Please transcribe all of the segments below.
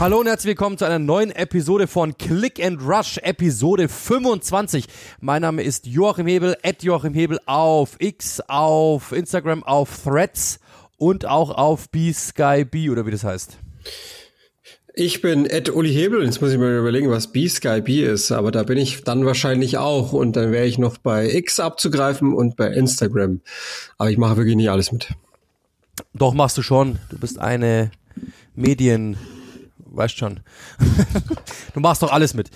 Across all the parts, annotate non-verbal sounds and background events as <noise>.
Hallo und herzlich willkommen zu einer neuen Episode von Click and Rush, Episode 25. Mein Name ist Joachim Hebel, at Joachim Hebel auf X, auf Instagram, auf Threads und auch auf BSkyB oder wie das heißt. Ich bin Ed Uli Hebel. Jetzt muss ich mir überlegen, was B-Sky ist. Aber da bin ich dann wahrscheinlich auch. Und dann wäre ich noch bei X abzugreifen und bei Instagram. Aber ich mache wirklich nicht alles mit. Doch, machst du schon. Du bist eine Medien, weißt schon. <laughs> du machst doch alles mit.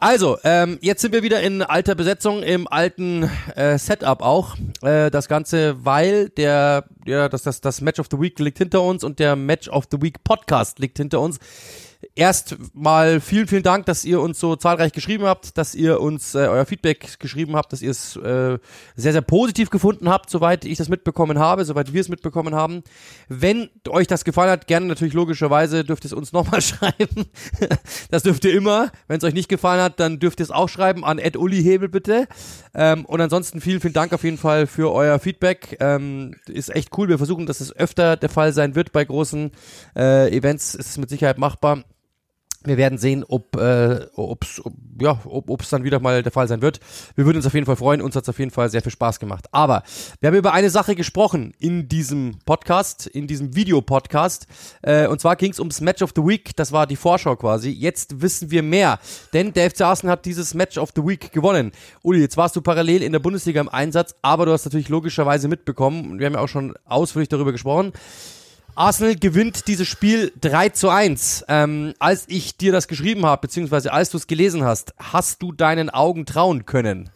Also, ähm, jetzt sind wir wieder in alter Besetzung im alten äh, Setup auch. Äh, das Ganze, weil der, ja, das, das, das Match of the Week liegt hinter uns und der Match of the Week Podcast liegt hinter uns erst mal vielen, vielen Dank, dass ihr uns so zahlreich geschrieben habt, dass ihr uns äh, euer Feedback geschrieben habt, dass ihr es äh, sehr, sehr positiv gefunden habt, soweit ich das mitbekommen habe, soweit wir es mitbekommen haben. Wenn euch das gefallen hat, gerne natürlich logischerweise dürft ihr es uns <laughs> nochmal schreiben. das dürft ihr immer. Wenn es euch nicht gefallen hat, dann dürft ihr es auch schreiben an Ed Uli Hebel bitte. Ähm, und ansonsten vielen, vielen Dank auf jeden Fall für euer Feedback. Ähm, ist echt cool. Wir versuchen, dass es öfter der Fall sein wird bei großen äh, Events. Ist es mit Sicherheit machbar. Wir werden sehen, ob äh, ob's, ob ja, ob es dann wieder mal der Fall sein wird. Wir würden uns auf jeden Fall freuen. Uns hat es auf jeden Fall sehr viel Spaß gemacht. Aber wir haben über eine Sache gesprochen in diesem Podcast, in diesem Videopodcast. Äh, und zwar ging es ums Match of the Week. Das war die Vorschau quasi. Jetzt wissen wir mehr, denn der FC Arsenal hat dieses Match of the Week gewonnen. Uli, jetzt warst du parallel in der Bundesliga im Einsatz, aber du hast natürlich logischerweise mitbekommen. Wir haben ja auch schon ausführlich darüber gesprochen Arsenal gewinnt dieses Spiel 3 zu 1. Ähm, als ich dir das geschrieben habe, beziehungsweise als du es gelesen hast, hast du deinen Augen trauen können?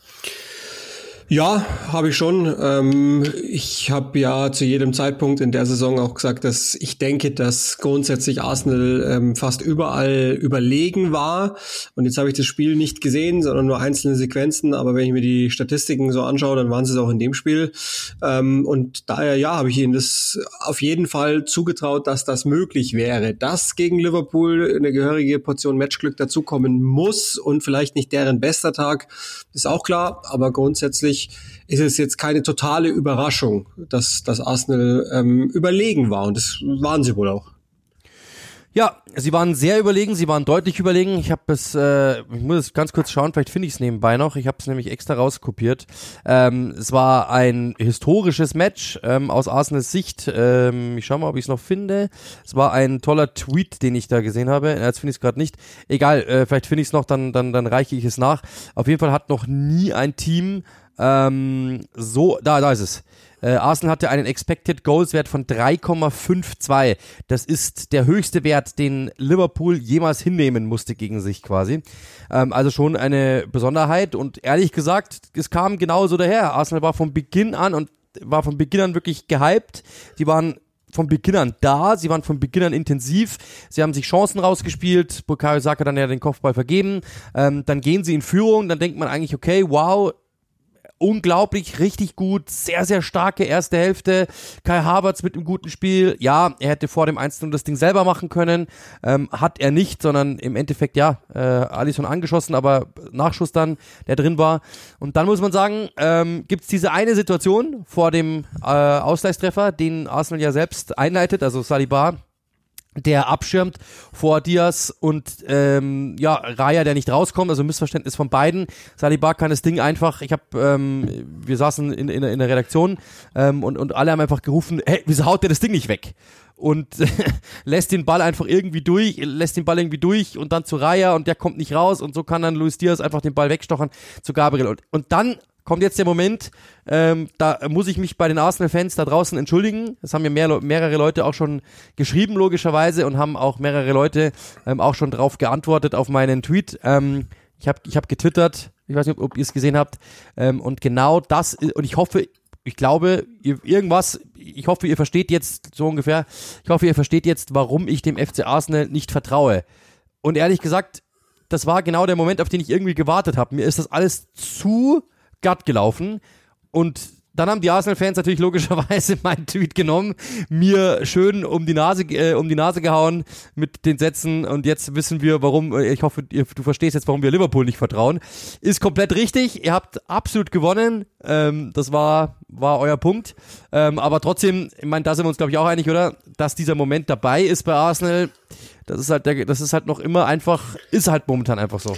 Ja, habe ich schon. Ähm, ich habe ja zu jedem Zeitpunkt in der Saison auch gesagt, dass ich denke, dass grundsätzlich Arsenal ähm, fast überall überlegen war. Und jetzt habe ich das Spiel nicht gesehen, sondern nur einzelne Sequenzen. Aber wenn ich mir die Statistiken so anschaue, dann waren sie es auch in dem Spiel. Ähm, und daher, ja, habe ich ihnen das auf jeden Fall zugetraut, dass das möglich wäre. Dass gegen Liverpool eine gehörige Portion Matchglück dazukommen muss und vielleicht nicht deren bester Tag, ist auch klar. Aber grundsätzlich ist es jetzt keine totale Überraschung, dass, dass Arsenal ähm, überlegen war. Und das waren sie wohl auch. Ja, sie waren sehr überlegen, sie waren deutlich überlegen. Ich habe es, äh, ich muss es ganz kurz schauen, vielleicht finde ich es nebenbei noch. Ich habe es nämlich extra rauskopiert. Ähm, es war ein historisches Match ähm, aus Arsenals Sicht. Ähm, ich schau mal, ob ich es noch finde. Es war ein toller Tweet, den ich da gesehen habe. Jetzt finde ich es gerade nicht. Egal, äh, vielleicht finde ich es noch, dann, dann, dann reiche ich es nach. Auf jeden Fall hat noch nie ein Team ähm, so, da, da ist es. Äh, Arsenal hatte einen Expected Goals Wert von 3,52. Das ist der höchste Wert, den Liverpool jemals hinnehmen musste gegen sich quasi. Ähm, also schon eine Besonderheit und ehrlich gesagt, es kam genauso daher. Arsenal war von Beginn an und war von Beginn an wirklich gehypt. Die waren von Beginn an da, sie waren von Beginn an intensiv, sie haben sich Chancen rausgespielt, Bukayo Saka dann ja den Kopfball vergeben, ähm, dann gehen sie in Führung, dann denkt man eigentlich, okay, wow, unglaublich, richtig gut, sehr, sehr starke erste Hälfte. Kai Havertz mit einem guten Spiel. Ja, er hätte vor dem 1 das Ding selber machen können. Ähm, hat er nicht, sondern im Endeffekt, ja, äh, Alisson angeschossen, aber Nachschuss dann, der drin war. Und dann muss man sagen, ähm, gibt es diese eine Situation vor dem äh, Ausgleichstreffer, den Arsenal ja selbst einleitet, also Saliba der abschirmt vor Diaz und ähm, ja Raya, der nicht rauskommt, also Missverständnis von beiden. Saliba kann das Ding einfach. Ich habe, ähm, wir saßen in, in, in der Redaktion ähm, und und alle haben einfach gerufen, hey, wieso haut der das Ding nicht weg? Und <laughs> lässt den Ball einfach irgendwie durch, lässt den Ball irgendwie durch und dann zu Raya und der kommt nicht raus und so kann dann Luis Diaz einfach den Ball wegstochern zu Gabriel und und dann kommt jetzt der Moment, ähm, da muss ich mich bei den Arsenal-Fans da draußen entschuldigen. Das haben mir mehr, mehrere Leute auch schon geschrieben, logischerweise, und haben auch mehrere Leute ähm, auch schon drauf geantwortet auf meinen Tweet. Ähm, ich habe ich hab getwittert, ich weiß nicht, ob, ob ihr es gesehen habt, ähm, und genau das, und ich hoffe, ich glaube, ihr, irgendwas, ich hoffe, ihr versteht jetzt so ungefähr, ich hoffe, ihr versteht jetzt, warum ich dem FC Arsenal nicht vertraue. Und ehrlich gesagt, das war genau der Moment, auf den ich irgendwie gewartet habe. Mir ist das alles zu glatt gelaufen. Und dann haben die Arsenal-Fans natürlich logischerweise <laughs> meinen Tweet genommen, mir schön um die Nase, äh, um die Nase gehauen mit den Sätzen und jetzt wissen wir, warum, äh, ich hoffe, du verstehst jetzt, warum wir Liverpool nicht vertrauen. Ist komplett richtig, ihr habt absolut gewonnen, ähm, das war, war euer Punkt, ähm, aber trotzdem, ich meine, da sind wir uns glaube ich auch einig, oder? Dass dieser Moment dabei ist bei Arsenal, Das ist halt der, das ist halt noch immer einfach, ist halt momentan einfach so.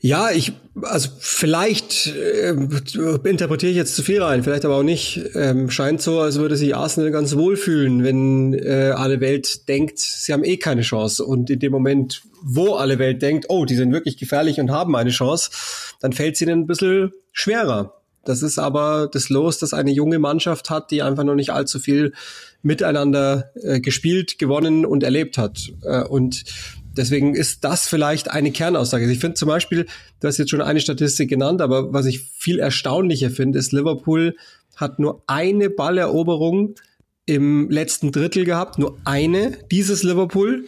Ja, ich, also vielleicht äh, interpretiere ich jetzt zu viel rein, vielleicht aber auch nicht. Ähm, scheint so, als würde sich Arsenal ganz wohl fühlen, wenn äh, alle Welt denkt, sie haben eh keine Chance. Und in dem Moment, wo alle Welt denkt, oh, die sind wirklich gefährlich und haben eine Chance, dann fällt sie ihnen ein bisschen schwerer. Das ist aber das Los, das eine junge Mannschaft hat, die einfach noch nicht allzu viel miteinander äh, gespielt, gewonnen und erlebt hat. Äh, und deswegen ist das vielleicht eine Kernaussage. Ich finde zum Beispiel, du hast jetzt schon eine Statistik genannt, aber was ich viel erstaunlicher finde, ist, Liverpool hat nur eine Balleroberung im letzten Drittel gehabt, nur eine, dieses Liverpool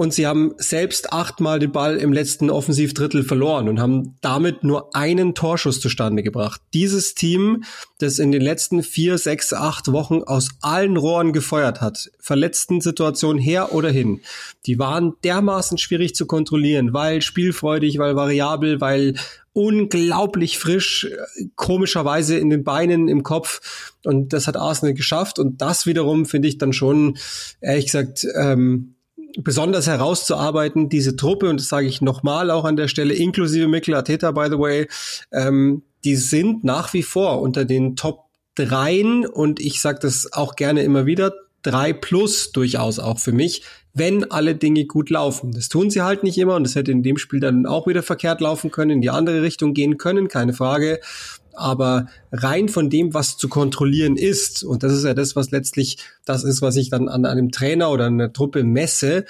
und sie haben selbst achtmal den Ball im letzten Offensivdrittel verloren und haben damit nur einen Torschuss zustande gebracht. Dieses Team, das in den letzten vier, sechs, acht Wochen aus allen Rohren gefeuert hat, verletzten Situationen her oder hin, die waren dermaßen schwierig zu kontrollieren, weil spielfreudig, weil variabel, weil unglaublich frisch, komischerweise in den Beinen, im Kopf. Und das hat Arsenal geschafft. Und das wiederum finde ich dann schon, ehrlich gesagt, ähm, besonders herauszuarbeiten, diese Truppe, und das sage ich nochmal auch an der Stelle, inklusive Mikel Arteta, by the way, ähm, die sind nach wie vor unter den Top dreien und ich sage das auch gerne immer wieder, drei plus durchaus auch für mich, wenn alle Dinge gut laufen. Das tun sie halt nicht immer und das hätte in dem Spiel dann auch wieder verkehrt laufen können, in die andere Richtung gehen können, keine Frage aber rein von dem, was zu kontrollieren ist, und das ist ja das, was letztlich das ist, was ich dann an einem Trainer oder einer Truppe messe,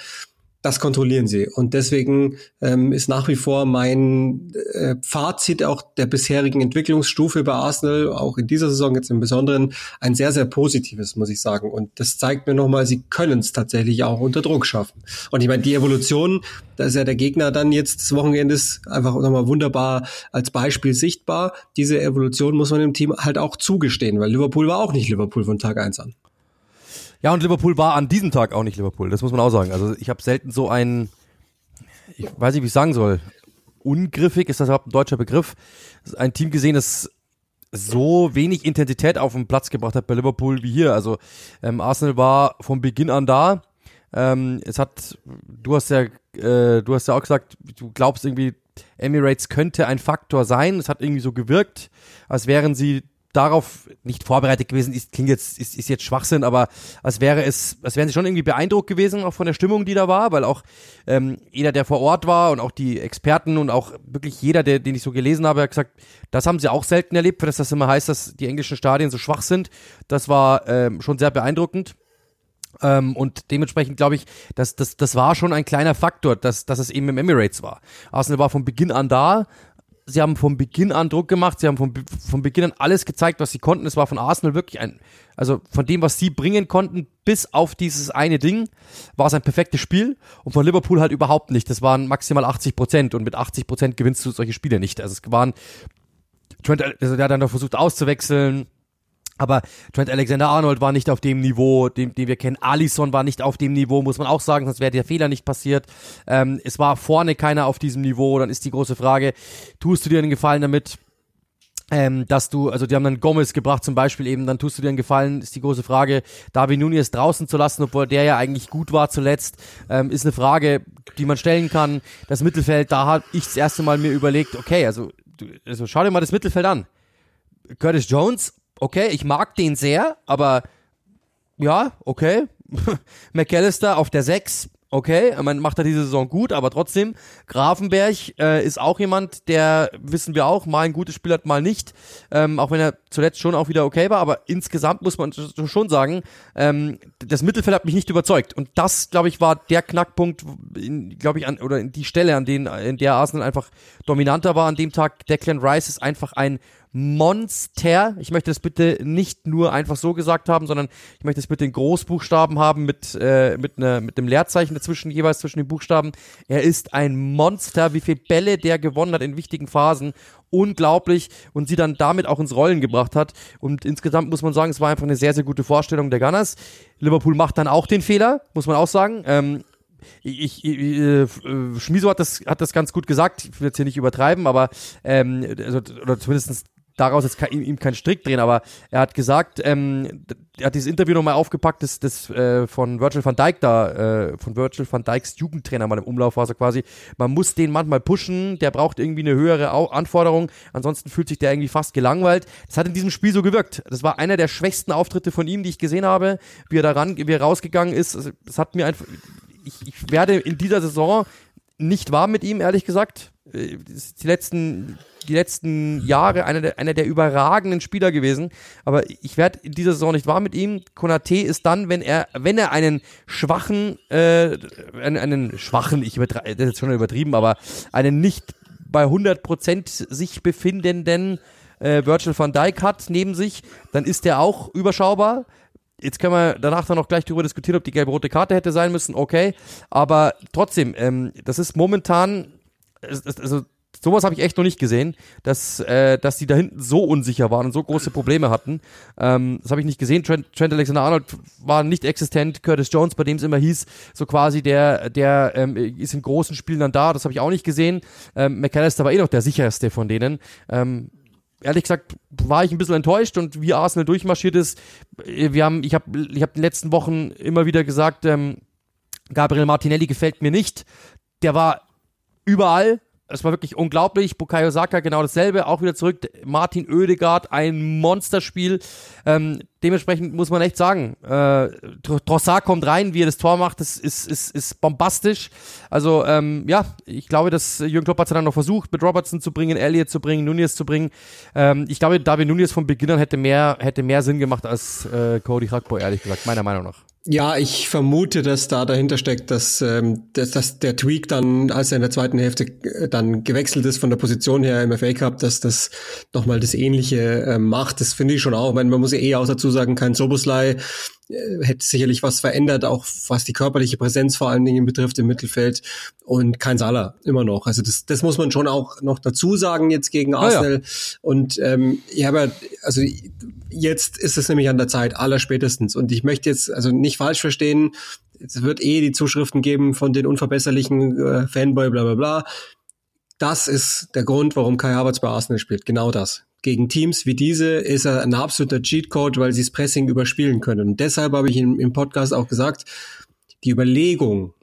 das kontrollieren sie. Und deswegen ähm, ist nach wie vor mein äh, Fazit auch der bisherigen Entwicklungsstufe bei Arsenal, auch in dieser Saison jetzt im Besonderen, ein sehr, sehr positives, muss ich sagen. Und das zeigt mir nochmal, sie können es tatsächlich auch unter Druck schaffen. Und ich meine, die Evolution, da ist ja der Gegner dann jetzt des Wochenendes einfach nochmal wunderbar als Beispiel sichtbar. Diese Evolution muss man dem Team halt auch zugestehen, weil Liverpool war auch nicht Liverpool von Tag eins an. Ja, und Liverpool war an diesem Tag auch nicht Liverpool, das muss man auch sagen. Also ich habe selten so ein, ich weiß nicht, wie ich sagen soll, ungriffig, ist das überhaupt ein deutscher Begriff, ein Team gesehen, das so wenig Intensität auf den Platz gebracht hat bei Liverpool wie hier. Also ähm, Arsenal war von Beginn an da. Ähm, es hat, du hast ja, äh, du hast ja auch gesagt, du glaubst irgendwie, Emirates könnte ein Faktor sein. Es hat irgendwie so gewirkt, als wären sie darauf nicht vorbereitet gewesen ist, klingt jetzt, ist, ist jetzt Schwachsinn, aber als wäre es, als wären sie schon irgendwie beeindruckt gewesen, auch von der Stimmung, die da war, weil auch ähm, jeder, der vor Ort war und auch die Experten und auch wirklich jeder, der, den ich so gelesen habe, hat gesagt, das haben sie auch selten erlebt, dass das immer heißt, dass die englischen Stadien so schwach sind. Das war ähm, schon sehr beeindruckend. Ähm, und dementsprechend glaube ich, dass das, das war schon ein kleiner Faktor, dass, dass es eben im Emirates war. Arsenal war von Beginn an da, sie haben von Beginn an Druck gemacht, sie haben von, von Beginn an alles gezeigt, was sie konnten. Es war von Arsenal wirklich ein, also von dem, was sie bringen konnten, bis auf dieses eine Ding, war es ein perfektes Spiel und von Liverpool halt überhaupt nicht. Das waren maximal 80 Prozent und mit 80 Prozent gewinnst du solche Spiele nicht. Also es waren, Trent, also der hat dann noch versucht auszuwechseln, aber Trent Alexander-Arnold war nicht auf dem Niveau, den, den wir kennen. Alisson war nicht auf dem Niveau, muss man auch sagen, sonst wäre der Fehler nicht passiert. Ähm, es war vorne keiner auf diesem Niveau. Dann ist die große Frage, tust du dir einen Gefallen damit, ähm, dass du, also die haben dann Gomez gebracht zum Beispiel eben, dann tust du dir einen Gefallen, ist die große Frage, David Nunez draußen zu lassen, obwohl der ja eigentlich gut war zuletzt, ähm, ist eine Frage, die man stellen kann. Das Mittelfeld, da habe ich das erste Mal mir überlegt, okay, also, du, also schau dir mal das Mittelfeld an. Curtis Jones okay, ich mag den sehr, aber ja, okay. <laughs> McAllister auf der 6, okay, man macht er diese Saison gut, aber trotzdem, Grafenberg äh, ist auch jemand, der, wissen wir auch, mal ein gutes Spiel hat, mal nicht, ähm, auch wenn er zuletzt schon auch wieder okay war, aber insgesamt muss man schon sagen, ähm, das Mittelfeld hat mich nicht überzeugt und das, glaube ich, war der Knackpunkt, glaube ich, an, oder die Stelle, an denen, in der Arsenal einfach dominanter war an dem Tag. Declan Rice ist einfach ein Monster. Ich möchte das bitte nicht nur einfach so gesagt haben, sondern ich möchte es bitte in Großbuchstaben haben mit, äh, mit, ne, mit einem Leerzeichen dazwischen, jeweils zwischen den Buchstaben. Er ist ein Monster, wie viele Bälle der gewonnen hat in wichtigen Phasen. Unglaublich und sie dann damit auch ins Rollen gebracht hat. Und insgesamt muss man sagen, es war einfach eine sehr, sehr gute Vorstellung der Gunners. Liverpool macht dann auch den Fehler, muss man auch sagen. Ähm, ich, ich, äh, Schmiso hat das, hat das ganz gut gesagt, ich will jetzt hier nicht übertreiben, aber ähm, also, oder zumindest daraus jetzt kein, ihm keinen Strick drehen, aber er hat gesagt, ähm, er hat dieses Interview nochmal aufgepackt, das, das äh, von Virgil van Dijk da, äh, von Virgil van Dijks Jugendtrainer mal im Umlauf war so quasi, man muss den manchmal pushen, der braucht irgendwie eine höhere Au Anforderung, ansonsten fühlt sich der irgendwie fast gelangweilt. Das hat in diesem Spiel so gewirkt. Das war einer der schwächsten Auftritte von ihm, die ich gesehen habe, wie er da ran, wie er rausgegangen ist. Das hat mir einfach, ich, ich werde in dieser Saison nicht warm mit ihm, ehrlich gesagt. Äh, die letzten, die letzten Jahre einer der, einer der überragenden Spieler gewesen. Aber ich werde in dieser Saison nicht warm mit ihm. Konate ist dann, wenn er, wenn er einen schwachen, äh, einen, einen schwachen, ich übertreibe, das ist schon übertrieben, aber einen nicht bei 100% sich befindenden äh, Virgil van Dijk hat neben sich, dann ist der auch überschaubar. Jetzt können wir danach dann noch gleich darüber diskutieren, ob die gelbe-rote Karte hätte sein müssen, okay. Aber trotzdem, ähm, das ist momentan, also sowas habe ich echt noch nicht gesehen, dass, äh, dass die da hinten so unsicher waren und so große Probleme hatten. Ähm, das habe ich nicht gesehen. Trent, Trent Alexander-Arnold war nicht existent. Curtis Jones, bei dem es immer hieß, so quasi der, der ähm, ist in großen Spielen dann da. Das habe ich auch nicht gesehen. Ähm, McAllister war eh noch der sicherste von denen. Ähm, ehrlich gesagt war ich ein bisschen enttäuscht und wie Arsenal durchmarschiert ist, äh, wir haben, ich habe ich hab in den letzten Wochen immer wieder gesagt, ähm, Gabriel Martinelli gefällt mir nicht. Der war überall, es war wirklich unglaublich. Bukayo Saka genau dasselbe, auch wieder zurück. Martin Oedegaard, ein Monsterspiel. Ähm, dementsprechend muss man echt sagen, äh, Trossard kommt rein, wie er das Tor macht, das ist, ist, ist bombastisch. Also ähm, ja, ich glaube, dass Jürgen Klopp hat es dann noch versucht, mit Robertson zu bringen, Elliott zu bringen, Nunez zu bringen. Ähm, ich glaube, David Nunez von Beginn an hätte mehr, hätte mehr Sinn gemacht als äh, Cody Rakpo, ehrlich gesagt, meiner Meinung nach. Ja, ich vermute, dass da dahinter steckt, dass, ähm, dass, dass der Tweak dann, als er in der zweiten Hälfte äh, dann gewechselt ist von der Position her im FA Cup, dass das nochmal das Ähnliche äh, macht. Das finde ich schon auch. Ich meine, man muss ja eh auch dazu sagen, kein Soboslai hätte sicherlich was verändert, auch was die körperliche Präsenz vor allen Dingen betrifft im Mittelfeld und kein Salah immer noch. Also das, das muss man schon auch noch dazu sagen jetzt gegen Arsenal. Ah, ja. Und ähm, ja, aber also jetzt ist es nämlich an der Zeit, aller spätestens. Und ich möchte jetzt also nicht falsch verstehen, es wird eh die Zuschriften geben von den unverbesserlichen äh, Fanboy, bla bla bla. Das ist der Grund, warum Kai Havertz bei Arsenal spielt. Genau das gegen Teams wie diese ist er ein absoluter Cheatcode, weil sie das Pressing überspielen können. Und deshalb habe ich im, im Podcast auch gesagt, die Überlegung,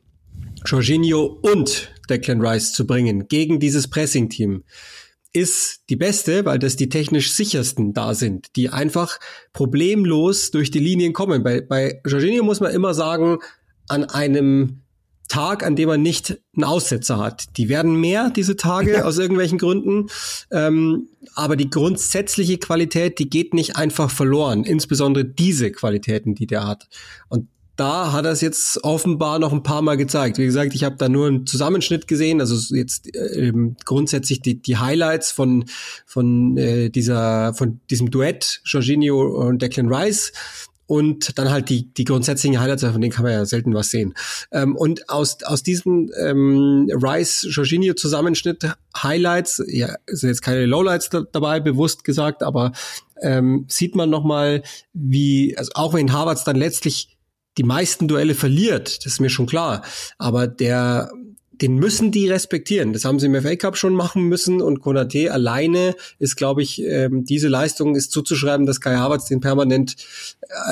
Jorginho und Declan Rice zu bringen gegen dieses Pressing-Team, ist die beste, weil das die technisch sichersten da sind, die einfach problemlos durch die Linien kommen. Bei, bei Jorginho muss man immer sagen, an einem Tag, an dem man nicht einen Aussetzer hat. Die werden mehr, diese Tage, ja. aus irgendwelchen Gründen. Ähm, aber die grundsätzliche Qualität, die geht nicht einfach verloren. Insbesondere diese Qualitäten, die der hat. Und da hat er es jetzt offenbar noch ein paar Mal gezeigt. Wie gesagt, ich habe da nur einen Zusammenschnitt gesehen, also jetzt äh, grundsätzlich die, die Highlights von von äh, dieser von diesem Duett Jorginho und Declan Rice und dann halt die, die grundsätzlichen Highlights, von denen kann man ja selten was sehen. Ähm, und aus, aus diesem ähm, Rice-Jorginho-Zusammenschnitt Highlights, ja, sind jetzt keine Lowlights da, dabei, bewusst gesagt, aber ähm, sieht man nochmal, wie, also auch wenn Harvards dann letztlich die meisten Duelle verliert, das ist mir schon klar, aber der den müssen die respektieren. Das haben sie im FA Cup schon machen müssen und Konate alleine ist, glaube ich, ähm, diese Leistung ist zuzuschreiben, dass Kai Havertz den permanent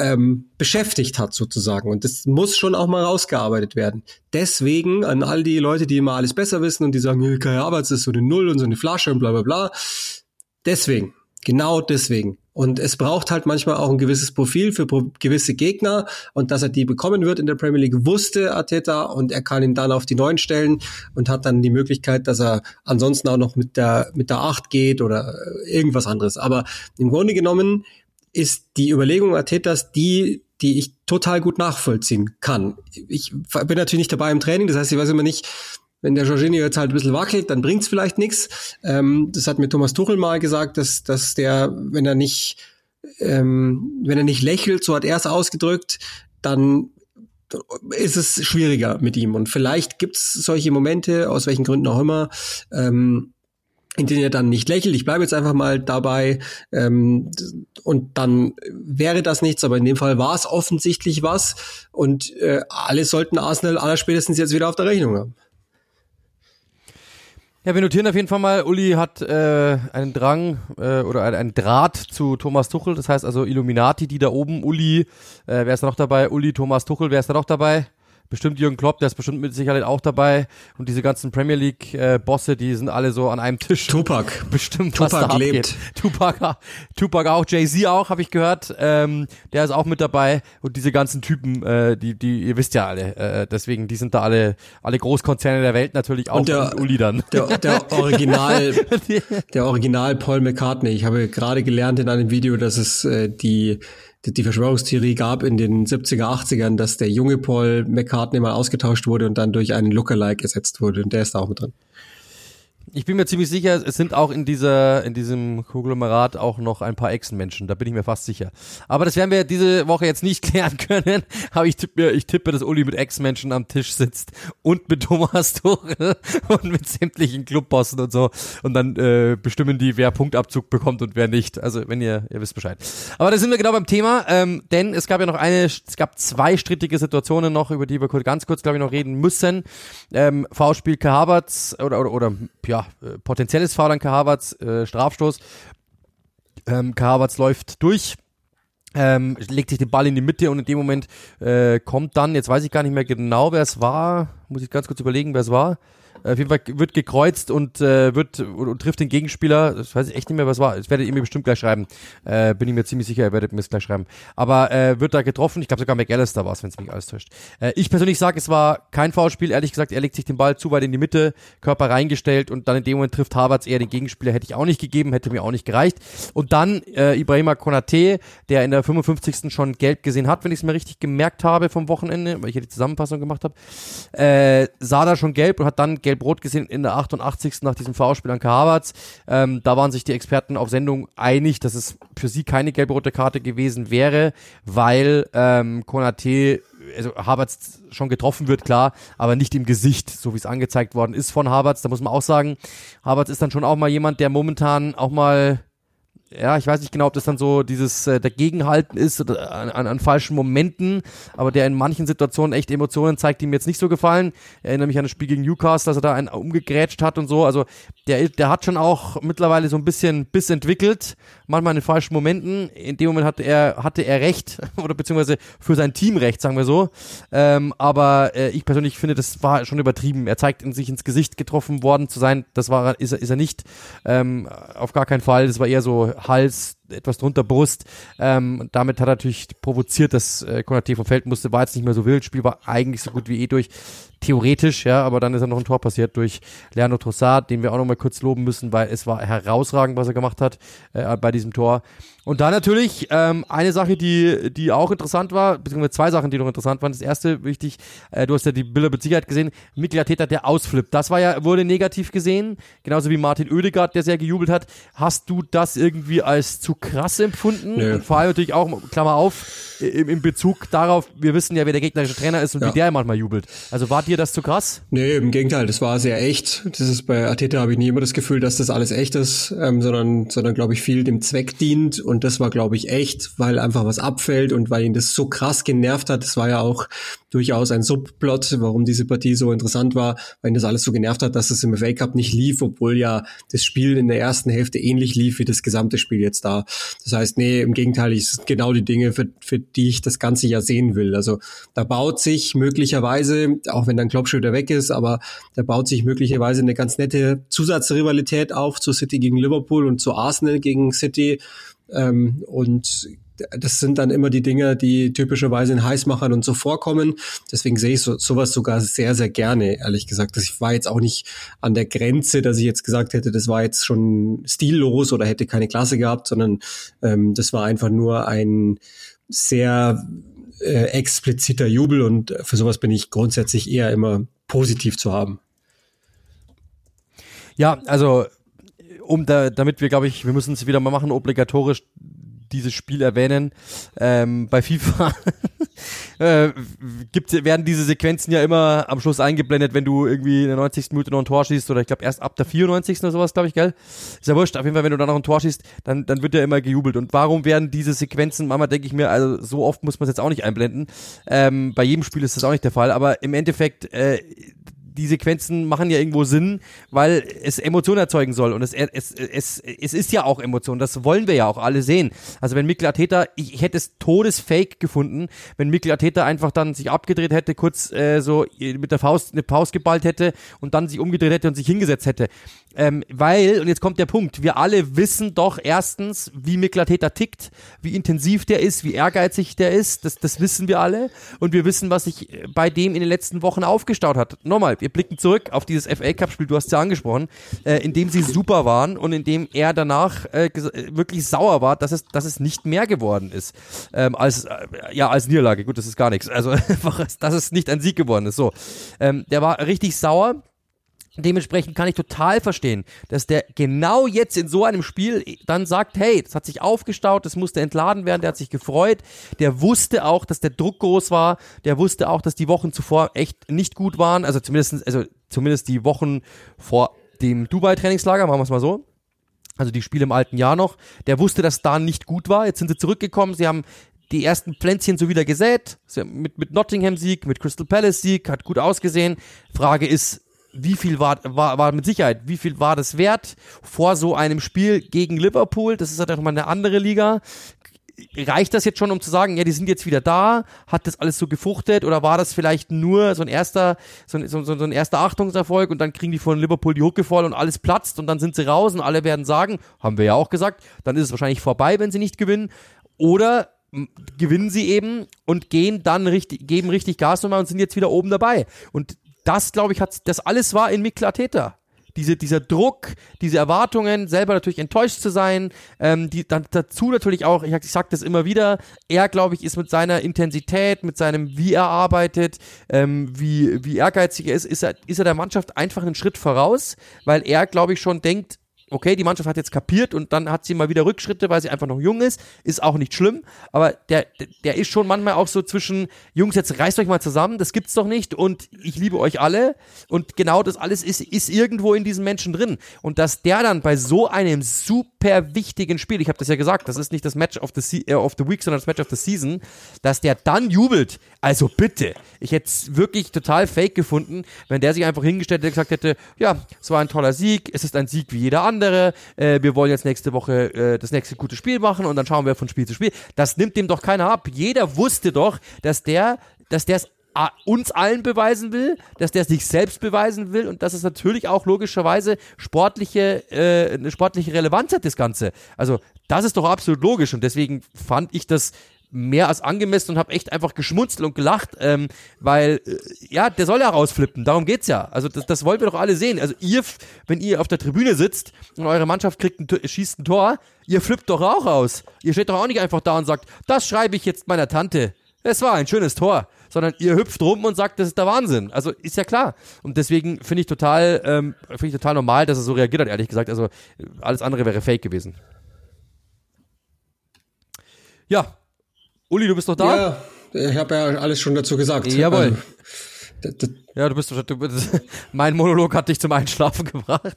ähm, beschäftigt hat sozusagen. Und das muss schon auch mal rausgearbeitet werden. Deswegen an all die Leute, die immer alles besser wissen und die sagen, Kai Havertz ist so eine Null und so eine Flasche und bla bla bla. Deswegen, genau deswegen und es braucht halt manchmal auch ein gewisses Profil für gewisse Gegner. Und dass er die bekommen wird in der Premier League, wusste Arteta. Und er kann ihn dann auf die Neun stellen und hat dann die Möglichkeit, dass er ansonsten auch noch mit der, mit der Acht geht oder irgendwas anderes. Aber im Grunde genommen ist die Überlegung Artetas die, die ich total gut nachvollziehen kann. Ich bin natürlich nicht dabei im Training, das heißt, ich weiß immer nicht, wenn der Jorginho jetzt halt ein bisschen wackelt, dann bringt's vielleicht nichts. Ähm, das hat mir Thomas Tuchel mal gesagt, dass, dass der, wenn er nicht, ähm, wenn er nicht lächelt, so hat er es ausgedrückt, dann ist es schwieriger mit ihm. Und vielleicht gibt's solche Momente, aus welchen Gründen auch immer, ähm, in denen er dann nicht lächelt. Ich bleibe jetzt einfach mal dabei. Ähm, und dann wäre das nichts, aber in dem Fall war es offensichtlich was. Und äh, alle sollten Arsenal allerspätestens jetzt wieder auf der Rechnung haben. Ja, wir notieren auf jeden Fall mal, Uli hat äh, einen Drang äh, oder einen Draht zu Thomas Tuchel, das heißt also Illuminati, die da oben, Uli, äh, wer ist da noch dabei? Uli, Thomas Tuchel, wer ist da noch dabei? Bestimmt Jürgen Klopp, der ist bestimmt mit Sicherheit auch dabei. Und diese ganzen Premier League äh, Bosse, die sind alle so an einem Tisch. Tupac. <laughs> Bestimmt, Tupac lebt. abgeht. Tupac, Tupac auch, Jay-Z auch, habe ich gehört. Ähm, der ist auch mit dabei. Und diese ganzen Typen, äh, die, die, ihr wisst ja alle, äh, deswegen, die sind da alle, alle Großkonzerne der Welt natürlich auch Und der, und Uli dann. Der, der <laughs> Original, <laughs> der Original Paul McCartney. Ich habe gerade gelernt in einem Video, dass es äh, die die Verschwörungstheorie gab in den 70er, 80ern, dass der junge Paul McCartney mal ausgetauscht wurde und dann durch einen Lookalike ersetzt wurde. Und der ist da auch mit drin. Ich bin mir ziemlich sicher, es sind auch in dieser, in diesem Konglomerat auch noch ein paar Echsenmenschen. Da bin ich mir fast sicher. Aber das werden wir diese Woche jetzt nicht <laughs> klären können. Aber ich tippe, ich tippe, dass Uli mit Echsenmenschen am Tisch sitzt und mit Thomas <laughs> Tuchel und mit sämtlichen Clubbossen und so. Und dann äh, bestimmen die, wer Punktabzug bekommt und wer nicht. Also wenn ihr, ihr wisst Bescheid. Aber da sind wir genau beim Thema, ähm, denn es gab ja noch eine, es gab zwei strittige Situationen noch, über die wir ganz kurz, glaube ich, noch reden müssen. Ähm, V-Spiel Havertz oder, oder, oder ja, äh, potenzielles Foul an Havertz, äh, Strafstoß. Ähm, Havertz läuft durch, ähm, legt sich den Ball in die Mitte und in dem Moment äh, kommt dann, jetzt weiß ich gar nicht mehr genau, wer es war, muss ich ganz kurz überlegen, wer es war. Auf jeden Fall wird gekreuzt und äh, wird und, und, trifft den Gegenspieler. Das weiß ich echt nicht mehr, was war. Das werdet ihr mir bestimmt gleich schreiben. Äh, bin ich mir ziemlich sicher, ihr werdet mir das gleich schreiben. Aber äh, wird da getroffen. Ich glaube sogar McAllister war es, wenn es mich alles täuscht. Äh, ich persönlich sage, es war kein Foulspiel. Ehrlich gesagt, er legt sich den Ball zu weit in die Mitte, Körper reingestellt und dann in dem Moment trifft Havertz eher den Gegenspieler. Hätte ich auch nicht gegeben, hätte mir auch nicht gereicht. Und dann äh, Ibrahima Konate, der in der 55. schon gelb gesehen hat, wenn ich es mir richtig gemerkt habe vom Wochenende, weil ich ja die Zusammenfassung gemacht habe, äh, sah da schon gelb und hat dann gelb-rot gesehen in der 88. nach diesem Foulspiel an Havertz. Ähm, da waren sich die Experten auf Sendung einig, dass es für sie keine gelb-rote Karte gewesen wäre, weil ähm, Konate also Havertz schon getroffen wird, klar, aber nicht im Gesicht, so wie es angezeigt worden ist von Havertz. Da muss man auch sagen, Havertz ist dann schon auch mal jemand, der momentan auch mal ja, ich weiß nicht genau, ob das dann so dieses äh, Dagegenhalten ist oder an, an, an falschen Momenten, aber der in manchen Situationen echt Emotionen zeigt, die mir jetzt nicht so gefallen. Ich erinnere mich an das Spiel gegen Newcastle, dass er da einen umgegrätscht hat und so. Also der, der hat schon auch mittlerweile so ein bisschen Biss entwickelt, manchmal in falschen Momenten. In dem Moment hatte er, hatte er recht, <laughs> oder beziehungsweise für sein Team recht, sagen wir so. Ähm, aber äh, ich persönlich finde, das war schon übertrieben. Er zeigt in sich ins Gesicht getroffen worden zu sein. Das war, ist, er, ist er nicht. Ähm, auf gar keinen Fall. Das war eher so Hals, etwas drunter Brust. Ähm, damit hat er natürlich provoziert, dass äh, Konate vom Feld musste. War jetzt nicht mehr so wild. Spiel war eigentlich so gut wie eh durch. Theoretisch, ja, aber dann ist er noch ein Tor passiert durch Leandro Trossard, den wir auch noch mal kurz loben müssen, weil es war herausragend, was er gemacht hat äh, bei diesem Tor. Und dann natürlich ähm, eine Sache, die, die auch interessant war, beziehungsweise zwei Sachen, die noch interessant waren. Das erste, wichtig, äh, du hast ja die Bilder mit Sicherheit gesehen, Mikkel Arteta, der ausflippt. Das war ja, wurde negativ gesehen, genauso wie Martin Oedegaard, der sehr gejubelt hat. Hast du das irgendwie als zu krass empfunden? Nö. Vor allem natürlich auch, Klammer auf, im, im Bezug darauf, wir wissen ja, wer der gegnerische Trainer ist und Ja. wie der manchmal jubelt. Also war dir das zu krass? Nee, im Gegenteil, das war sehr echt. Das ist bei Ateta habe ich nie immer das Gefühl, dass das alles echt ist, ähm, sondern, sondern glaube ich viel dem Zweck dient und das war glaube ich echt, weil einfach was abfällt und weil ihn das so krass genervt hat. Das war ja auch durchaus ein Subplot, warum diese Partie so interessant war, weil ihn das alles so genervt hat, dass es im FA Cup nicht lief, obwohl ja das Spiel in der ersten Hälfte ähnlich lief wie das gesamte Spiel jetzt da. Das heißt, nee, im Gegenteil, es sind genau die Dinge, für, für die ich das ganze Jahr sehen will. Also da baut sich möglicherweise, auch wenn dann Klopp weg ist, aber da baut sich möglicherweise eine ganz nette Zusatzrivalität auf zu City gegen Liverpool und zu Arsenal gegen City. Ähm, und das sind dann immer die Dinge, die typischerweise in Heißmachern und so vorkommen. Deswegen sehe ich so, sowas sogar sehr, sehr gerne, ehrlich gesagt. Ich war jetzt auch nicht an der Grenze, dass ich jetzt gesagt hätte, das war jetzt schon stillos oder hätte keine Klasse gehabt, sondern ähm, das war einfach nur ein sehr äh, expliziter Jubel und für sowas bin ich grundsätzlich eher immer positiv zu haben. Ja, also um da, damit wir, glaube ich, wir müssen es wieder mal machen, obligatorisch dieses Spiel erwähnen. Ähm, bei FIFA <laughs> äh, gibt, werden diese Sequenzen ja immer am Schluss eingeblendet, wenn du irgendwie in der 90. Minute noch ein Tor schießt oder ich glaube erst ab der 94. oder sowas, glaube ich, gell? Ist ja wurscht, auf jeden Fall, wenn du da noch ein Tor schießt, dann, dann wird ja immer gejubelt. Und warum werden diese Sequenzen, manchmal denke ich mir, also so oft muss man es jetzt auch nicht einblenden. Ähm, bei jedem Spiel ist das auch nicht der Fall, aber im Endeffekt, äh, die Sequenzen machen ja irgendwo Sinn, weil es Emotionen erzeugen soll. Und es, es, es, es ist ja auch Emotion. Das wollen wir ja auch alle sehen. Also wenn Mikkel Arteta, ich, ich hätte es todesfake gefunden, wenn Mikkel Arteta einfach dann sich abgedreht hätte, kurz äh, so mit der Faust eine Pause geballt hätte und dann sich umgedreht hätte und sich hingesetzt hätte. Ähm, weil, und jetzt kommt der Punkt, wir alle wissen doch erstens, wie Mikkel Arteta tickt, wie intensiv der ist, wie ehrgeizig der ist, das, das wissen wir alle. Und wir wissen, was sich bei dem in den letzten Wochen aufgestaut hat. Nochmal, wir blicken zurück auf dieses FA Cup-Spiel, du hast es ja angesprochen, äh, in dem sie super waren und in dem er danach äh, wirklich sauer war, dass es, dass es nicht mehr geworden ist. Ähm, als, äh, ja, als Niederlage. Gut, das ist gar nichts. Also <laughs> einfach, dass es nicht ein Sieg geworden ist. So. Ähm, der war richtig sauer Dementsprechend kann ich total verstehen, dass der genau jetzt in so einem Spiel dann sagt, hey, das hat sich aufgestaut, das musste entladen werden, der hat sich gefreut, der wusste auch, dass der Druck groß war, der wusste auch, dass die Wochen zuvor echt nicht gut waren, also zumindest, also zumindest die Wochen vor dem Dubai-Trainingslager, machen wir es mal so. Also die Spiele im alten Jahr noch. Der wusste, dass da nicht gut war. Jetzt sind sie zurückgekommen. Sie haben die ersten Pflänzchen so wieder gesät. Mit, mit Nottingham-Sieg, mit Crystal Palace-Sieg, hat gut ausgesehen. Frage ist, wie viel war, war, war mit Sicherheit, wie viel war das wert vor so einem Spiel gegen Liverpool? Das ist halt auch mal eine andere Liga. Reicht das jetzt schon, um zu sagen, ja, die sind jetzt wieder da? Hat das alles so gefruchtet oder war das vielleicht nur so ein erster, so ein, so, so ein erster Achtungserfolg und dann kriegen die von Liverpool die Hucke voll und alles platzt und dann sind sie raus und alle werden sagen, haben wir ja auch gesagt, dann ist es wahrscheinlich vorbei, wenn sie nicht gewinnen. Oder gewinnen sie eben und gehen dann richtig, geben richtig Gas nochmal und sind jetzt wieder oben dabei. Und das, glaube ich, hat das alles war in Mikla Täter. Diese, dieser Druck, diese Erwartungen, selber natürlich enttäuscht zu sein, ähm, die, dann dazu natürlich auch, ich, ich sage das immer wieder, er, glaube ich, ist mit seiner Intensität, mit seinem, wie er arbeitet, ähm, wie, wie ehrgeizig er ist, ist er, ist er der Mannschaft einfach einen Schritt voraus, weil er, glaube ich, schon denkt, okay, die Mannschaft hat jetzt kapiert und dann hat sie mal wieder Rückschritte, weil sie einfach noch jung ist, ist auch nicht schlimm, aber der, der ist schon manchmal auch so zwischen, Jungs, jetzt reißt euch mal zusammen, das gibt's doch nicht und ich liebe euch alle. Und genau das alles ist, ist irgendwo in diesen Menschen drin. Und dass der dann bei so einem super wichtigen Spiel, ich habe das ja gesagt, das ist nicht das Match of the, äh, of the Week, sondern das Match of the Season, dass der dann jubelt, also bitte, ich hätte es wirklich total fake gefunden, wenn der sich einfach hingestellt hätte und gesagt hätte, ja, es war ein toller Sieg, es ist ein Sieg wie jeder andere, andere, äh, wir wollen jetzt nächste Woche äh, das nächste gute Spiel machen und dann schauen wir von Spiel zu Spiel. Das nimmt dem doch keiner ab. Jeder wusste doch, dass der, dass der es uns allen beweisen will, dass der es sich selbst beweisen will und dass es natürlich auch logischerweise sportliche, äh, eine sportliche Relevanz hat, das Ganze. Also das ist doch absolut logisch und deswegen fand ich das mehr als angemessen und habe echt einfach geschmunzelt und gelacht, ähm, weil äh, ja, der soll ja rausflippen, darum geht's ja. Also das, das wollen wir doch alle sehen. Also ihr, wenn ihr auf der Tribüne sitzt und eure Mannschaft kriegt ein, schießt ein Tor, ihr flippt doch auch raus. Ihr steht doch auch nicht einfach da und sagt, das schreibe ich jetzt meiner Tante. Es war ein schönes Tor, sondern ihr hüpft rum und sagt, das ist der Wahnsinn. Also ist ja klar. Und deswegen finde ich total, ähm, finde ich total normal, dass er so reagiert hat, ehrlich gesagt. Also alles andere wäre fake gewesen. Ja, Uli, du bist doch da? Ja, ich habe ja alles schon dazu gesagt. Jawohl. Ähm, ja, du bist, du bist <laughs> mein Monolog hat dich zum Einschlafen <laughs> gebracht.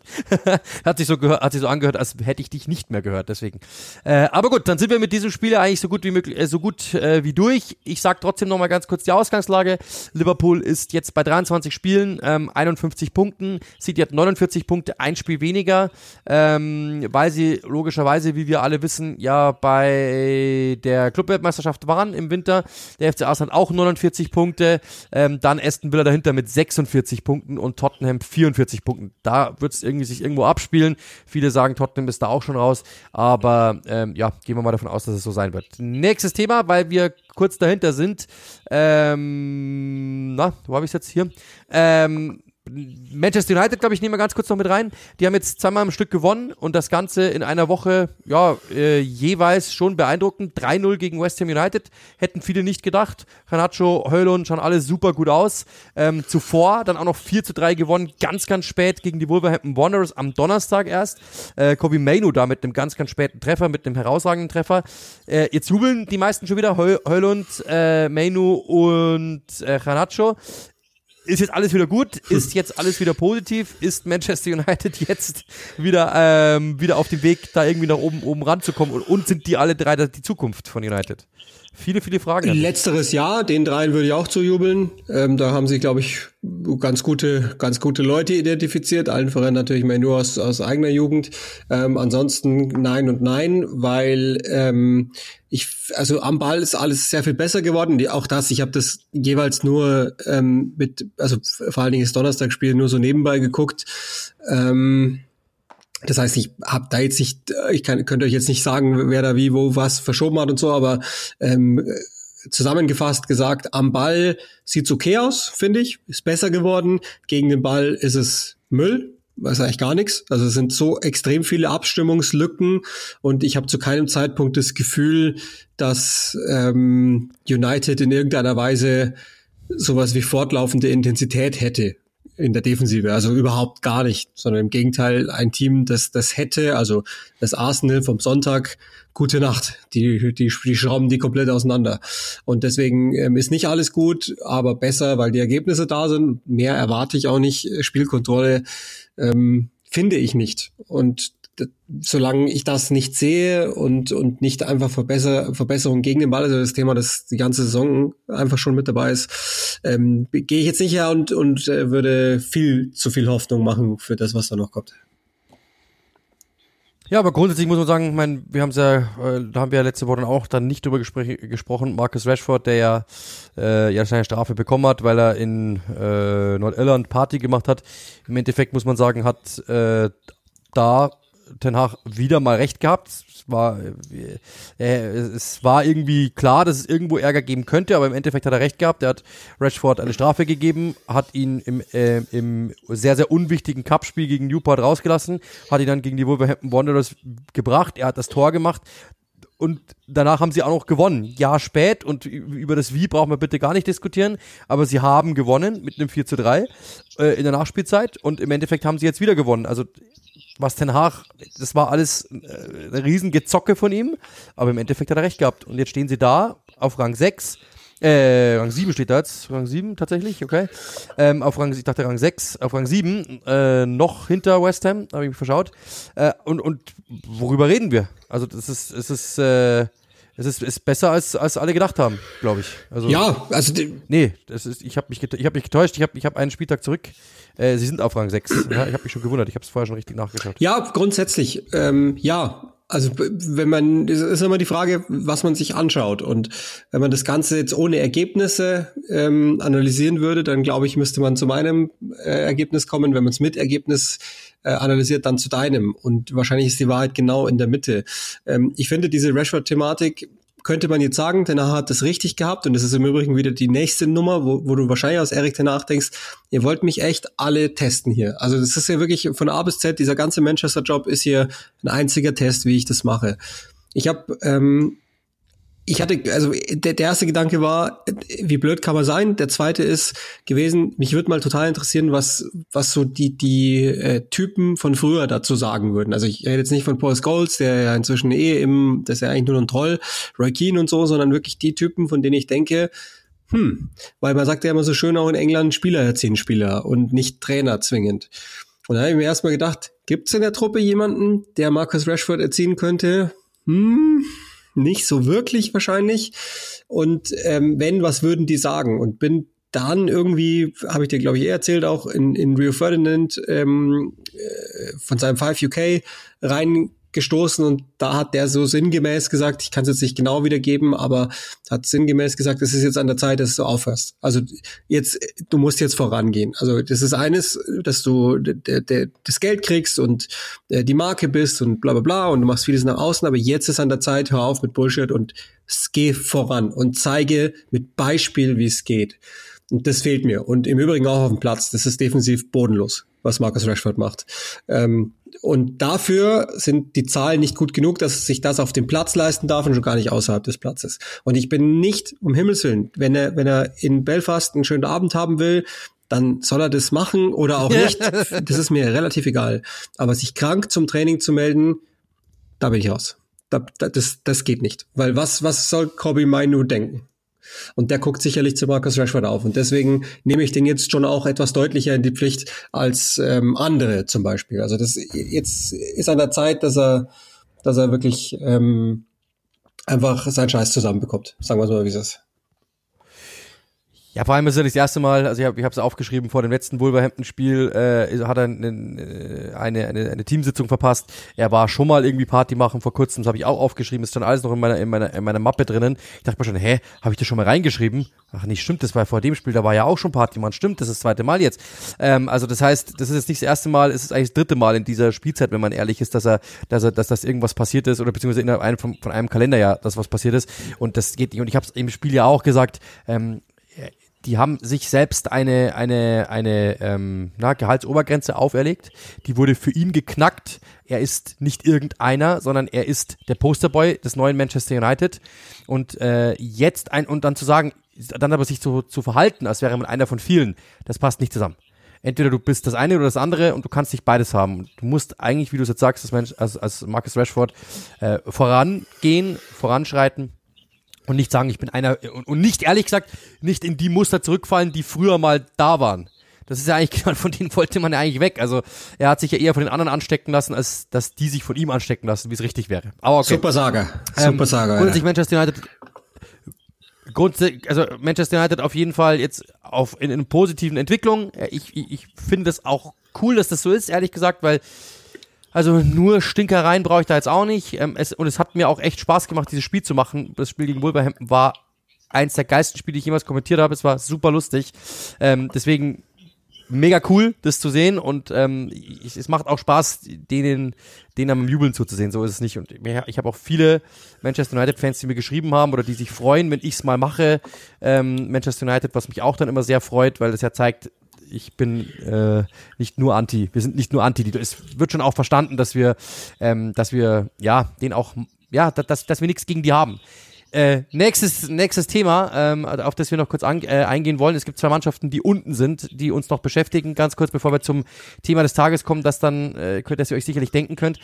hat sich so gehört, hat sich so angehört, als hätte ich dich nicht mehr gehört, deswegen. Äh, aber gut, dann sind wir mit diesem Spiel eigentlich so gut wie möglich, äh, so gut äh, wie durch. Ich sag trotzdem noch mal ganz kurz die Ausgangslage. Liverpool ist jetzt bei 23 Spielen, ähm, 51 Punkten, sieht jetzt 49 Punkte, ein Spiel weniger, ähm, weil sie logischerweise, wie wir alle wissen, ja bei der Clubweltmeisterschaft waren im Winter. Der FC Arsenal auch 49 Punkte, ähm, dann Aston Villa dahinter mit 46 Punkten und Tottenham 44 Punkten. Da wird es irgendwie sich irgendwo abspielen. Viele sagen, Tottenham ist da auch schon raus, aber ähm, ja, gehen wir mal davon aus, dass es so sein wird. Nächstes Thema, weil wir kurz dahinter sind. Ähm, na, wo habe ich jetzt hier? Ähm, Manchester United, glaube ich, nehmen wir ganz kurz noch mit rein. Die haben jetzt zweimal im Stück gewonnen und das Ganze in einer Woche, ja, äh, jeweils schon beeindruckend. 3-0 gegen West Ham United. Hätten viele nicht gedacht. Canacho, Heulund schauen alle super gut aus. Ähm, zuvor dann auch noch 4-3 gewonnen, ganz, ganz spät gegen die Wolverhampton Wanderers am Donnerstag erst. Äh, Kobe Mainu da mit einem ganz, ganz späten Treffer, mit einem herausragenden Treffer. Äh, jetzt jubeln die meisten schon wieder. Heulund, äh, Mainu und äh, Canacho ist jetzt alles wieder gut, <laughs> ist jetzt alles wieder positiv, ist Manchester United jetzt wieder, ähm, wieder auf dem Weg, da irgendwie nach oben, oben ranzukommen und, und sind die alle drei die Zukunft von United? viele, viele Fragen. Letzteres Jahr, den dreien würde ich auch zujubeln. Ähm, da haben sie, glaube ich, ganz gute, ganz gute Leute identifiziert. Allen voran natürlich mal nur aus, aus eigener Jugend. Ähm, ansonsten nein und nein, weil ähm, ich, also am Ball ist alles sehr viel besser geworden. Die, auch das, ich habe das jeweils nur ähm, mit, also vor allen Dingen das Donnerstagsspiel nur so nebenbei geguckt. Ähm, das heißt, ich habe da jetzt nicht, ich kann, könnte euch jetzt nicht sagen, wer da wie, wo, was verschoben hat und so, aber ähm, zusammengefasst gesagt, am Ball sieht's okay aus, finde ich, ist besser geworden. Gegen den Ball ist es Müll, weiß eigentlich gar nichts. Also es sind so extrem viele Abstimmungslücken und ich habe zu keinem Zeitpunkt das Gefühl, dass ähm, United in irgendeiner Weise sowas wie fortlaufende Intensität hätte in der Defensive, also überhaupt gar nicht, sondern im Gegenteil ein Team, das das hätte, also das Arsenal vom Sonntag, gute Nacht, die die, die schrauben die komplett auseinander und deswegen ähm, ist nicht alles gut, aber besser, weil die Ergebnisse da sind. Mehr erwarte ich auch nicht. Spielkontrolle ähm, finde ich nicht und solange ich das nicht sehe und, und nicht einfach Verbesser, Verbesserungen gegen den Ball, also das Thema, das die ganze Saison einfach schon mit dabei ist, ähm, gehe ich jetzt nicht her und, und äh, würde viel zu viel Hoffnung machen für das, was da noch kommt. Ja, aber grundsätzlich muss man sagen, ich meine, wir haben ja, äh, da haben wir ja letzte Woche auch dann nicht drüber gesprochen. Marcus Rashford, der ja, äh, ja seine Strafe bekommen hat, weil er in äh, Nordirland Party gemacht hat. Im Endeffekt muss man sagen, hat äh, da Ten Hag wieder mal recht gehabt. Es war, äh, es war irgendwie klar, dass es irgendwo Ärger geben könnte, aber im Endeffekt hat er recht gehabt. Er hat Rashford eine Strafe gegeben, hat ihn im, äh, im sehr, sehr unwichtigen Cup-Spiel gegen Newport rausgelassen, hat ihn dann gegen die Wolverhampton Wanderers gebracht. Er hat das Tor gemacht und danach haben sie auch noch gewonnen. Jahr spät und über das Wie brauchen wir bitte gar nicht diskutieren, aber sie haben gewonnen mit einem 4 zu 3 äh, in der Nachspielzeit und im Endeffekt haben sie jetzt wieder gewonnen. Also was Ten Hag, das war alles äh, eine Riesengezocke von ihm, aber im Endeffekt hat er recht gehabt. Und jetzt stehen sie da auf Rang 6, äh, Rang 7 steht da jetzt, Rang 7 tatsächlich, okay. Ähm, auf Rang, ich dachte Rang 6, auf Rang 7, äh, noch hinter West Ham, habe ich mich verschaut. Äh, und, und worüber reden wir? Also das ist, es ist, äh, es ist, ist besser als, als alle gedacht haben, glaube ich. Also, ja, also nee, das ist, ich habe mich, ich hab mich getäuscht. Ich habe ich hab einen Spieltag zurück. Äh, sie sind auf Rang 6. Ja, ich habe mich schon gewundert. Ich habe es vorher schon richtig nachgeschaut. Ja, grundsätzlich. Ähm, ja, also wenn man, das ist immer die Frage, was man sich anschaut. Und wenn man das Ganze jetzt ohne Ergebnisse ähm, analysieren würde, dann glaube ich, müsste man zu meinem äh, Ergebnis kommen. Wenn man es mit Ergebnis äh, analysiert, dann zu deinem. Und wahrscheinlich ist die Wahrheit genau in der Mitte. Ähm, ich finde diese Rashford-Thematik könnte man jetzt sagen, Tenach hat das richtig gehabt und das ist im Übrigen wieder die nächste Nummer, wo, wo du wahrscheinlich aus Erik Tenach denkst, ihr wollt mich echt alle testen hier. Also das ist ja wirklich von A bis Z, dieser ganze Manchester-Job ist hier ein einziger Test, wie ich das mache. Ich habe ähm, ich hatte, also der, der erste Gedanke war, wie blöd kann man sein? Der zweite ist gewesen, mich würde mal total interessieren, was, was so die, die äh, Typen von früher dazu sagen würden. Also ich rede jetzt nicht von Paul Scholes, der ja inzwischen eh im, das ist ja eigentlich nur ein Troll, Roy Keane und so, sondern wirklich die Typen, von denen ich denke, hm, weil man sagt ja immer so schön auch in England, Spieler erziehen Spieler und nicht Trainer zwingend. Und da habe ich mir erstmal gedacht, gibt's in der Truppe jemanden, der Marcus Rashford erziehen könnte? Hm, nicht so wirklich wahrscheinlich. Und ähm, wenn, was würden die sagen? Und bin dann irgendwie, habe ich dir, glaube ich, eh erzählt, auch in, in Rio Ferdinand ähm, äh, von seinem 5 UK rein gestoßen und da hat der so sinngemäß gesagt, ich kann es jetzt nicht genau wiedergeben, aber hat sinngemäß gesagt, es ist jetzt an der Zeit, dass du aufhörst. Also jetzt, du musst jetzt vorangehen. Also das ist eines, dass du das Geld kriegst und äh, die Marke bist und bla bla bla und du machst vieles nach außen, aber jetzt ist an der Zeit, hör auf mit Bullshit und geh voran und zeige mit Beispiel, wie es geht. Und das fehlt mir. Und im Übrigen auch auf dem Platz. Das ist defensiv bodenlos, was Marcus Rashford macht. Ähm, und dafür sind die Zahlen nicht gut genug, dass sich das auf dem Platz leisten darf und schon gar nicht außerhalb des Platzes. Und ich bin nicht, um Himmels Willen, wenn er, wenn er in Belfast einen schönen Abend haben will, dann soll er das machen oder auch nicht. Das ist mir relativ egal. Aber sich krank zum Training zu melden, da bin ich raus. Da, das, das geht nicht. Weil was, was soll Kobe Mainu denken? Und der guckt sicherlich zu Marcus Rashford auf. Und deswegen nehme ich den jetzt schon auch etwas deutlicher in die Pflicht als ähm, andere zum Beispiel. Also das jetzt ist an der Zeit, dass er, dass er wirklich ähm, einfach seinen Scheiß zusammenbekommt. Sagen wir es mal, wie es ist. Ja, vor allem ist nicht das erste Mal, also ich habe es aufgeschrieben, vor dem letzten Wolverhampton-Spiel äh, hat er eine, eine, eine, eine Teamsitzung verpasst. Er war schon mal irgendwie Party machen vor kurzem, das habe ich auch aufgeschrieben, ist dann alles noch in meiner, in meiner, in meiner Mappe drinnen. Ich dachte mir schon, hä, habe ich das schon mal reingeschrieben? Ach nicht, stimmt, das war vor dem Spiel, da war ja auch schon Party, man stimmt, das ist das zweite Mal jetzt. Ähm, also das heißt, das ist jetzt nicht das erste Mal, es ist eigentlich das dritte Mal in dieser Spielzeit, wenn man ehrlich ist, dass er, dass er, dass das irgendwas passiert ist oder beziehungsweise innerhalb einem, von, von einem Kalenderjahr, dass was passiert ist. Und das geht nicht. Und ich habe es im Spiel ja auch gesagt, ähm, die haben sich selbst eine, eine, eine ähm, na, Gehaltsobergrenze auferlegt. Die wurde für ihn geknackt. Er ist nicht irgendeiner, sondern er ist der Posterboy des neuen Manchester United. Und äh, jetzt ein und dann zu sagen, dann aber sich zu, zu verhalten, als wäre man einer von vielen, das passt nicht zusammen. Entweder du bist das eine oder das andere und du kannst nicht beides haben. Du musst eigentlich, wie du es jetzt sagst, als, Mensch, als, als Marcus Rashford äh, vorangehen, voranschreiten und nicht sagen, ich bin einer und, und nicht ehrlich gesagt nicht in die Muster zurückfallen, die früher mal da waren. Das ist ja eigentlich, <laughs> von denen wollte man ja eigentlich weg. Also er hat sich ja eher von den anderen anstecken lassen, als dass die sich von ihm anstecken lassen, wie es richtig wäre. Aber okay. Super Saga. Ähm, Super Saga. Grundsätzlich ja. Manchester United, grundsätzlich, also Manchester United auf jeden Fall jetzt auf in, in positiven Entwicklung. Ich, ich, ich finde das auch cool, dass das so ist, ehrlich gesagt, weil also nur Stinkereien brauche ich da jetzt auch nicht. Ähm, es, und es hat mir auch echt Spaß gemacht, dieses Spiel zu machen. Das Spiel gegen Wolverhampton war eins der geilsten Spiele, die ich jemals kommentiert habe. Es war super lustig. Ähm, deswegen mega cool, das zu sehen. Und ähm, ich, es macht auch Spaß, denen, denen am Jubeln zuzusehen. So ist es nicht. Und ich habe auch viele Manchester United-Fans, die mir geschrieben haben oder die sich freuen, wenn ich es mal mache. Ähm, Manchester United, was mich auch dann immer sehr freut, weil das ja zeigt, ich bin äh, nicht nur anti. Wir sind nicht nur anti. Es wird schon auch verstanden, dass wir, ähm, dass wir, ja, den auch, ja, dass, dass wir nichts gegen die haben. Äh, nächstes, nächstes Thema, ähm, auf das wir noch kurz an, äh, eingehen wollen. Es gibt zwei Mannschaften, die unten sind, die uns noch beschäftigen. Ganz kurz, bevor wir zum Thema des Tages kommen, das dann, äh, dass ihr euch sicherlich denken könnt.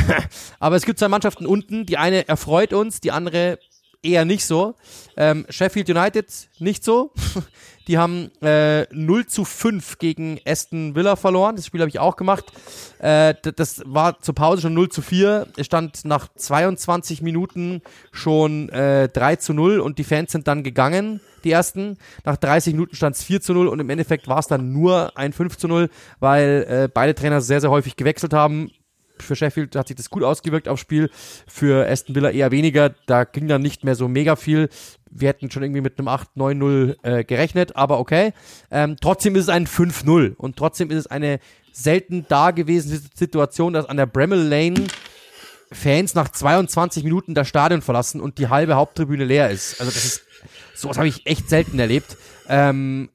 <laughs> Aber es gibt zwei Mannschaften unten. Die eine erfreut uns, die andere eher nicht so. Ähm, Sheffield United nicht so. <laughs> Die haben äh, 0 zu 5 gegen Aston Villa verloren. Das Spiel habe ich auch gemacht. Äh, das war zur Pause schon 0 zu 4. Es stand nach 22 Minuten schon äh, 3 zu 0 und die Fans sind dann gegangen, die ersten. Nach 30 Minuten stand es 4 zu 0 und im Endeffekt war es dann nur ein 5 zu 0, weil äh, beide Trainer sehr, sehr häufig gewechselt haben für Sheffield hat sich das gut ausgewirkt aufs Spiel, für Aston Villa eher weniger. Da ging dann nicht mehr so mega viel. Wir hätten schon irgendwie mit einem 8-9-0 äh, gerechnet, aber okay. Ähm, trotzdem ist es ein 5-0 und trotzdem ist es eine selten dagewesene Situation, dass an der Bremel Lane Fans nach 22 Minuten das Stadion verlassen und die halbe Haupttribüne leer ist. Also das ist, sowas habe ich echt selten erlebt. Ähm,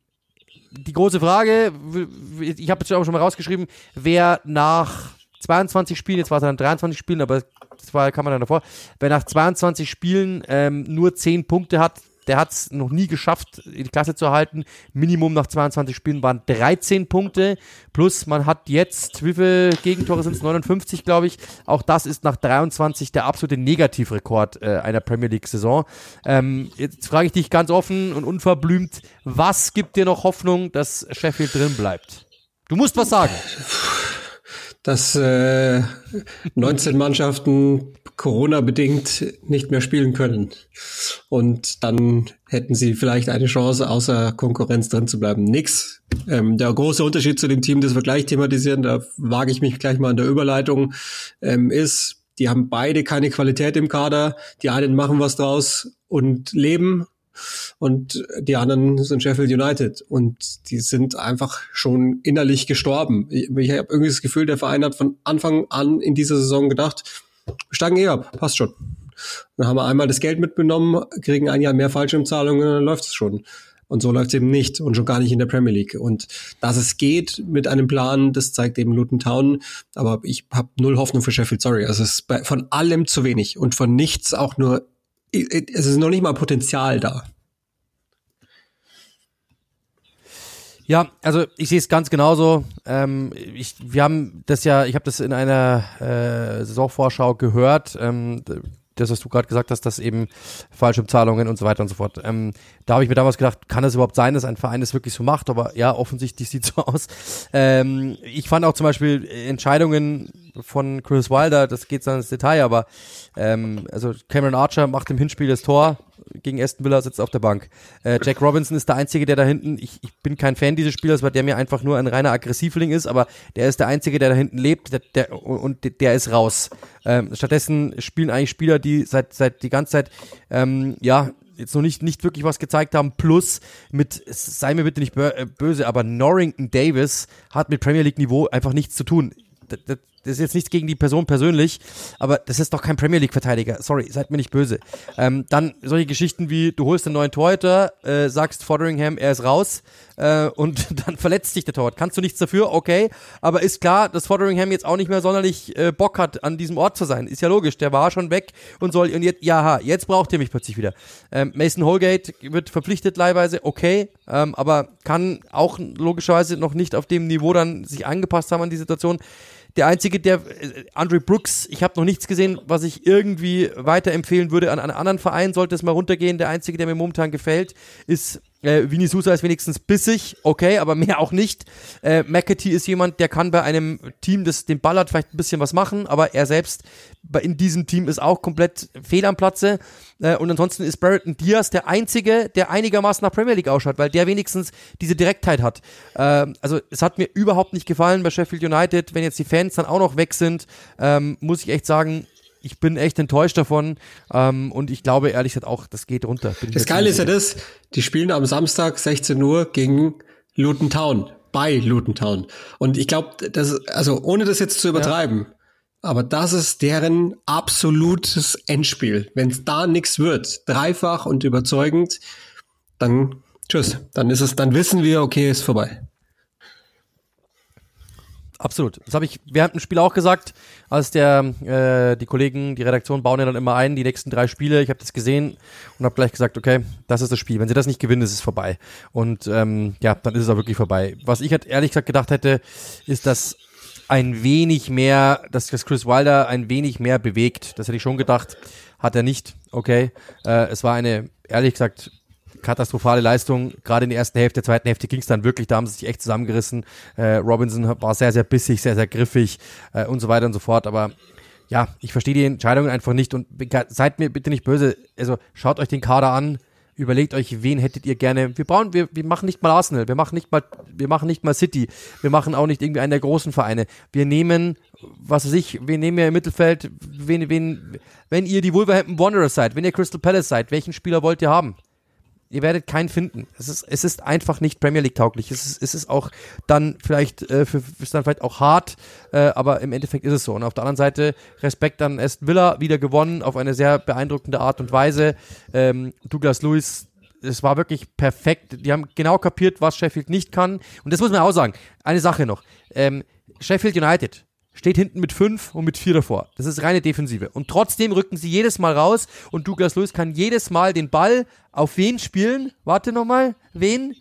die große Frage, ich habe es auch schon mal rausgeschrieben, wer nach 22 Spielen, jetzt war es dann 23 Spielen, aber das war, kann man dann davor, wer nach 22 Spielen ähm, nur 10 Punkte hat, der hat es noch nie geschafft, die Klasse zu erhalten. Minimum nach 22 Spielen waren 13 Punkte. Plus man hat jetzt, wie viele Gegentore sind es? 59, glaube ich. Auch das ist nach 23 der absolute Negativrekord äh, einer Premier League-Saison. Ähm, jetzt frage ich dich ganz offen und unverblümt, was gibt dir noch Hoffnung, dass Sheffield drin bleibt? Du musst was sagen dass äh, 19 Mannschaften Corona-bedingt nicht mehr spielen können. Und dann hätten sie vielleicht eine Chance, außer Konkurrenz drin zu bleiben. Nix. Ähm, der große Unterschied zu dem Team, das wir gleich thematisieren, da wage ich mich gleich mal an der Überleitung, ähm, ist, die haben beide keine Qualität im Kader. Die einen machen was draus und leben und die anderen sind Sheffield United und die sind einfach schon innerlich gestorben. Ich, ich habe irgendwie das Gefühl, der Verein hat von Anfang an in dieser Saison gedacht, wir steigen eh ab, passt schon. Dann haben wir einmal das Geld mitgenommen, kriegen ein Jahr mehr Fallschirmzahlungen und dann läuft es schon. Und so läuft es eben nicht und schon gar nicht in der Premier League. Und dass es geht mit einem Plan, das zeigt eben Luton Town. Aber ich habe null Hoffnung für Sheffield, sorry. Also es ist von allem zu wenig und von nichts auch nur es ist noch nicht mal Potenzial da. Ja, also ich sehe es ganz genauso. Ähm, ich, wir haben das ja, ich habe das in einer äh, Saisonvorschau gehört. Ähm, das, was du gerade gesagt hast, dass eben Fallschirmzahlungen und so weiter und so fort. Ähm, da habe ich mir damals gedacht, kann das überhaupt sein, dass ein Verein das wirklich so macht? Aber ja, offensichtlich <laughs> sieht so aus. Ähm, ich fand auch zum Beispiel Entscheidungen von Chris Wilder, das geht dann ins Detail, aber ähm, also Cameron Archer macht im Hinspiel das Tor gegen Aston Villa, sitzt auf der Bank. Äh, Jack Robinson ist der Einzige, der da hinten, ich, ich bin kein Fan dieses Spielers, weil der mir einfach nur ein reiner Aggressivling ist, aber der ist der Einzige, der da hinten lebt der, der, und der ist raus. Ähm, stattdessen spielen eigentlich Spieler, die seit, seit die ganze Zeit, ähm, ja, jetzt noch nicht, nicht wirklich was gezeigt haben. Plus mit, sei mir bitte nicht äh, böse, aber Norrington Davis hat mit Premier League Niveau einfach nichts zu tun. Das, das, das ist jetzt nichts gegen die Person persönlich, aber das ist doch kein Premier League-Verteidiger. Sorry, seid mir nicht böse. Ähm, dann solche Geschichten wie, du holst einen neuen Torhüter, äh, sagst Fotheringham, er ist raus äh, und <laughs> dann verletzt sich der Torwart. Kannst du nichts dafür, okay, aber ist klar, dass Fotheringham jetzt auch nicht mehr sonderlich äh, Bock hat, an diesem Ort zu sein. Ist ja logisch, der war schon weg und soll, und jetzt, ja, jetzt braucht ihr mich plötzlich wieder. Ähm, Mason Holgate wird verpflichtet leihweise, okay, ähm, aber kann auch logischerweise noch nicht auf dem Niveau dann sich angepasst haben an die Situation. Der einzige, der äh, Andre Brooks, ich habe noch nichts gesehen, was ich irgendwie weiterempfehlen würde an einen anderen Verein, sollte es mal runtergehen. Der einzige, der mir momentan gefällt, ist äh, Vini Sousa ist wenigstens bissig, okay, aber mehr auch nicht. Äh, McAtee ist jemand, der kann bei einem Team, das den Ball hat, vielleicht ein bisschen was machen, aber er selbst in diesem Team ist auch komplett fehl am Platze. Äh, und ansonsten ist Barretton Diaz der Einzige, der einigermaßen nach Premier League ausschaut, weil der wenigstens diese Direktheit hat. Äh, also es hat mir überhaupt nicht gefallen bei Sheffield United. Wenn jetzt die Fans dann auch noch weg sind, ähm, muss ich echt sagen, ich bin echt enttäuscht davon ähm, und ich glaube ehrlich gesagt auch, das geht runter. das Geile ist ja das, die spielen am Samstag 16 Uhr gegen Luton Town, bei Luton Town. Und ich glaube, das also ohne das jetzt zu übertreiben, ja. aber das ist deren absolutes Endspiel. Wenn es da nichts wird, dreifach und überzeugend, dann tschüss, dann ist es, dann wissen wir, okay, ist vorbei. Absolut. Das habe ich während dem Spiel auch gesagt, als der äh, die Kollegen, die Redaktion bauen ja dann immer ein, die nächsten drei Spiele. Ich habe das gesehen und habe gleich gesagt, okay, das ist das Spiel. Wenn sie das nicht gewinnen, ist es vorbei. Und ähm, ja, dann ist es auch wirklich vorbei. Was ich halt ehrlich gesagt gedacht hätte, ist, dass ein wenig mehr, dass das Chris Wilder ein wenig mehr bewegt. Das hätte ich schon gedacht. Hat er nicht. Okay. Äh, es war eine, ehrlich gesagt, katastrophale Leistung. Gerade in der ersten Hälfte, der zweiten Hälfte ging es dann wirklich, da haben sie sich echt zusammengerissen. Äh, Robinson war sehr, sehr bissig, sehr, sehr griffig äh, und so weiter und so fort. Aber ja, ich verstehe die Entscheidungen einfach nicht und seid mir bitte nicht böse. Also schaut euch den Kader an, überlegt euch, wen hättet ihr gerne. Wir brauchen, wir, wir machen nicht mal Arsenal, wir machen nicht mal, wir machen nicht mal City, wir machen auch nicht irgendwie einen der großen Vereine. Wir nehmen, was weiß ich, wir nehmen ja im Mittelfeld, wen, wen, wenn ihr die Wolverhampton Wanderers seid, wenn ihr Crystal Palace seid, welchen Spieler wollt ihr haben? Ihr werdet keinen finden. Es ist, es ist einfach nicht Premier League tauglich. Es ist, es ist auch dann vielleicht, äh, für, ist dann vielleicht auch hart, äh, aber im Endeffekt ist es so. Und auf der anderen Seite Respekt an Aston Villa, wieder gewonnen auf eine sehr beeindruckende Art und Weise. Ähm, Douglas Lewis, es war wirklich perfekt. Die haben genau kapiert, was Sheffield nicht kann. Und das muss man auch sagen. Eine Sache noch. Ähm, Sheffield United steht hinten mit fünf und mit vier davor. Das ist reine Defensive. Und trotzdem rücken sie jedes Mal raus und Douglas Lewis kann jedes Mal den Ball auf wen spielen? Warte nochmal. Wen?